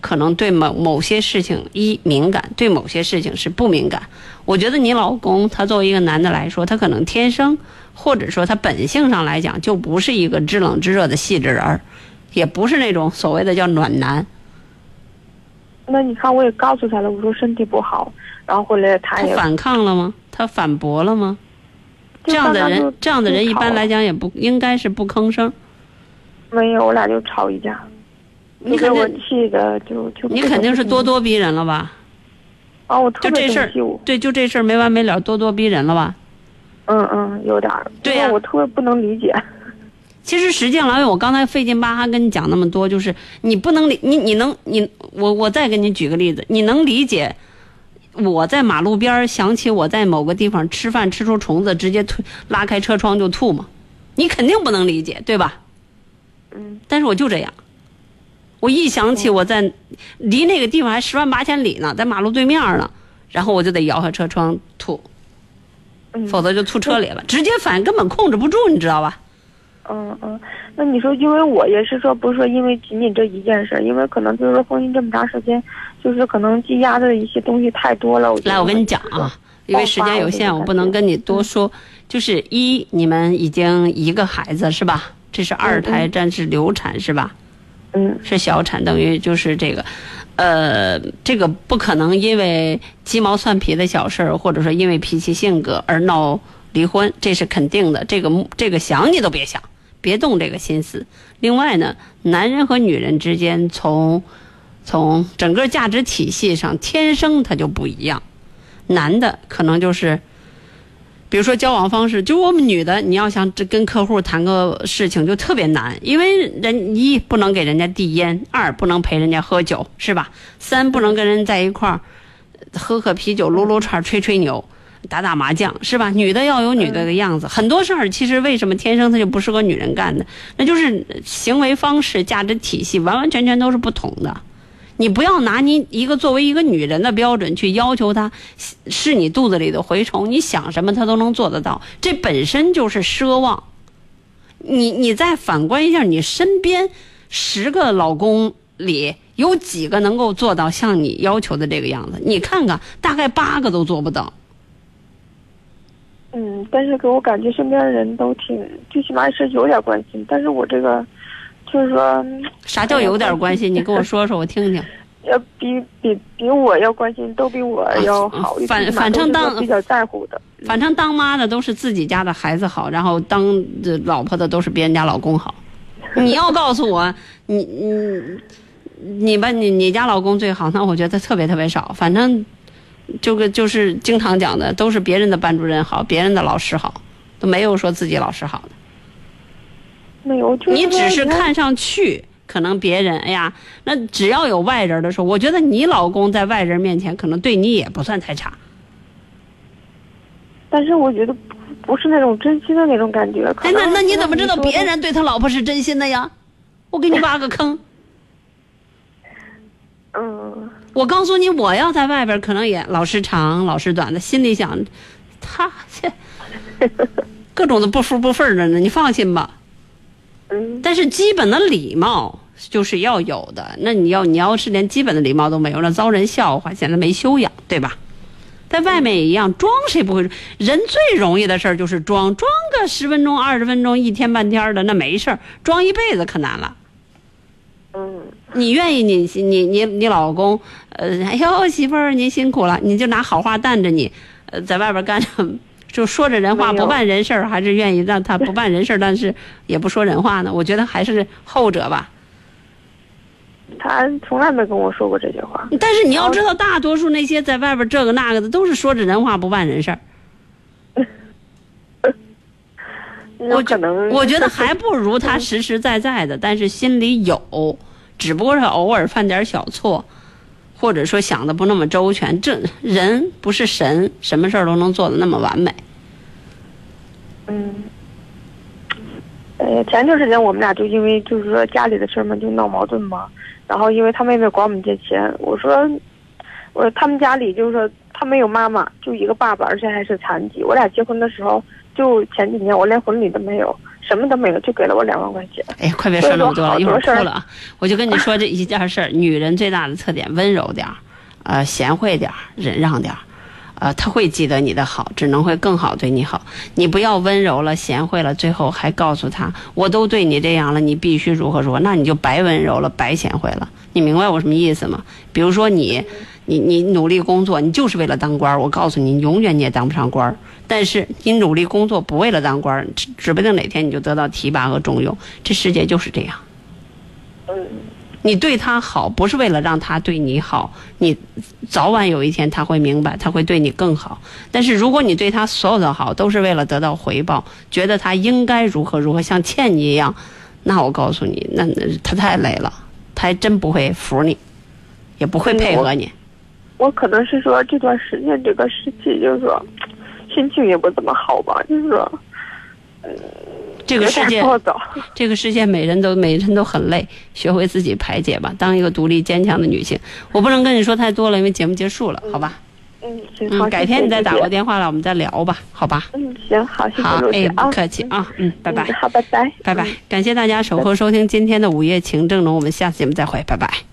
可能对某某些事情一敏感，对某些事情是不敏感。我觉得你老公他作为一个男的来说，他可能天生或者说他本性上来讲就不是一个知冷知热的细致人儿，也不是那种所谓的叫暖男。那你看，我也告诉他了，我说身体不好，然后回来他也他反抗了吗？他反驳了吗？这样的人，这样的人一般来讲也不应该是不吭声。没有，我俩就吵一架，你给我气的就就你肯定是咄咄逼人了吧？啊，我特别就这事儿生气，对，就这事儿没完没了，咄咄逼人了吧？嗯嗯，有点儿。对呀我特别不能理解。其实实际上来讲，我刚才费劲巴哈跟你讲那么多，就是你不能理你你能你我我再给你举个例子，你能理解我在马路边儿想起我在某个地方吃饭吃出虫子，直接推拉开车窗就吐吗？你肯定不能理解，对吧？嗯。但是我就这样，我一想起我在离那个地方还十万八千里呢，在马路对面呢，然后我就得摇下车窗吐，嗯否则就吐车里了，直接反应根本控制不住，你知道吧？嗯嗯，那你说，因为我也是说，不是说因为仅仅这一件事，因为可能就是说婚姻这么长时间，就是可能积压的一些东西太多了。我来，我跟你讲啊，因为时间有限，我不能跟你多说。就是一，你们已经一个孩子是吧？这是二胎，但是流产是吧？嗯，是小产，等于就是这个，呃，这个不可能因为鸡毛蒜皮的小事儿，或者说因为脾气性格而闹离婚，这是肯定的。这个这个想你都别想，别动这个心思。另外呢，男人和女人之间从从整个价值体系上，天生他就不一样。男的可能就是，比如说交往方式，就我们女的，你要想这跟客户谈个事情就特别难，因为人一不能给人家递烟，二不能陪人家喝酒，是吧？三不能跟人在一块儿喝喝啤酒、撸撸串、吹吹牛。打打麻将是吧？女的要有女的的样子，很多事儿其实为什么天生它就不适合女人干的？那就是行为方式、价值体系完完全全都是不同的。你不要拿你一个作为一个女人的标准去要求她是你肚子里的蛔虫，你想什么她都能做得到，这本身就是奢望。你你再反观一下你身边十个老公里有几个能够做到像你要求的这个样子？你看看，大概八个都做不到。嗯，但是给我感觉身边的人都挺，最起码是有点关心。但是我这个，就是说，啥叫有点关心？你跟我说说，我听听。要 比比比我要关心，都比我要好。反反正当比较在乎的，反正当妈的都是自己家的孩子好，然后当老婆的都是别人家老公好。你要告诉我，你你你吧，你你家老公最好，那我觉得特别特别少。反正。这个就是经常讲的，都是别人的班主任好，别人的老师好，都没有说自己老师好的。没有，你只是看上去可能别人，哎呀，那只要有外人的时候，我觉得你老公在外人面前可能对你也不算太差。但是我觉得不不是那种真心的那种感觉。哎，那那你怎么知道别人对他老婆是真心的呀？我给你挖个坑。嗯。我告诉你，我要在外边可能也老是长老是短的，心里想，他这 各种的不服不忿的呢。你放心吧。嗯。但是基本的礼貌就是要有的。那你要你要是连基本的礼貌都没有，那遭人笑话，显得没修养，对吧？在外面也一样，装谁不会？人最容易的事儿就是装，装个十分钟、二十分钟、一天半天的那没事儿，装一辈子可难了。嗯。你愿意你你你你老公，呃，哎呦媳妇儿您辛苦了，你就拿好话担着你，呃，在外边干着 就说着人话不办人事儿，还是愿意让他 不办人事儿，但是也不说人话呢？我觉得还是后者吧。他从来没跟我说过这句话。但是你要知道，大多数那些在外边这个那个的，都是说着人话不办人事儿。我可能我觉得还不如 他实实在在的，但是心里有。只不过是偶尔犯点小错，或者说想的不那么周全。这人不是神，什么事儿都能做的那么完美。嗯。呃，前段时间我们俩就因为就是说家里的事儿嘛，就闹矛盾嘛。然后因为他妹妹管我们借钱，我说，我说他们家里就是说他没有妈妈，就一个爸爸，而且还是残疾。我俩结婚的时候，就前几天我连婚礼都没有。什么都没有，就给了我两万块钱。哎呀，快别说那么多了，一会儿哭了啊！我就跟你说这一件事儿，女人最大的特点温柔点儿，呃，贤惠点儿，忍让点儿，呃，她会记得你的好，只能会更好对你好。你不要温柔了、贤惠了，最后还告诉她我都对你这样了，你必须如何如何，那你就白温柔了、白贤惠了。你明白我什么意思吗？比如说你，你你努力工作，你就是为了当官儿，我告诉你，永远你也当不上官儿。但是你努力工作不为了当官儿，指指不定哪天你就得到提拔和重用。这世界就是这样。嗯。你对他好，不是为了让他对你好，你早晚有一天他会明白，他会对你更好。但是如果你对他所有的好都是为了得到回报，觉得他应该如何如何，像欠你一样，那我告诉你，那他太累了，他还真不会服你，也不会配合你。我可能是说这段时间这个时期，就是说。心情也不怎么好吧，就是说，嗯，这个世界，这个世界，每人都每人都很累，学会自己排解吧，当一个独立坚强的女性。我不能跟你说太多了，因为节目结束了，好吧？嗯，行，好，改天你再打过电话来，我们再聊吧，好吧？嗯，行，好，谢谢好，哎，不客气啊，嗯，拜拜，好，拜拜，拜拜，感谢大家守候收听今天的午夜情正浓，我们下次节目再会，拜拜。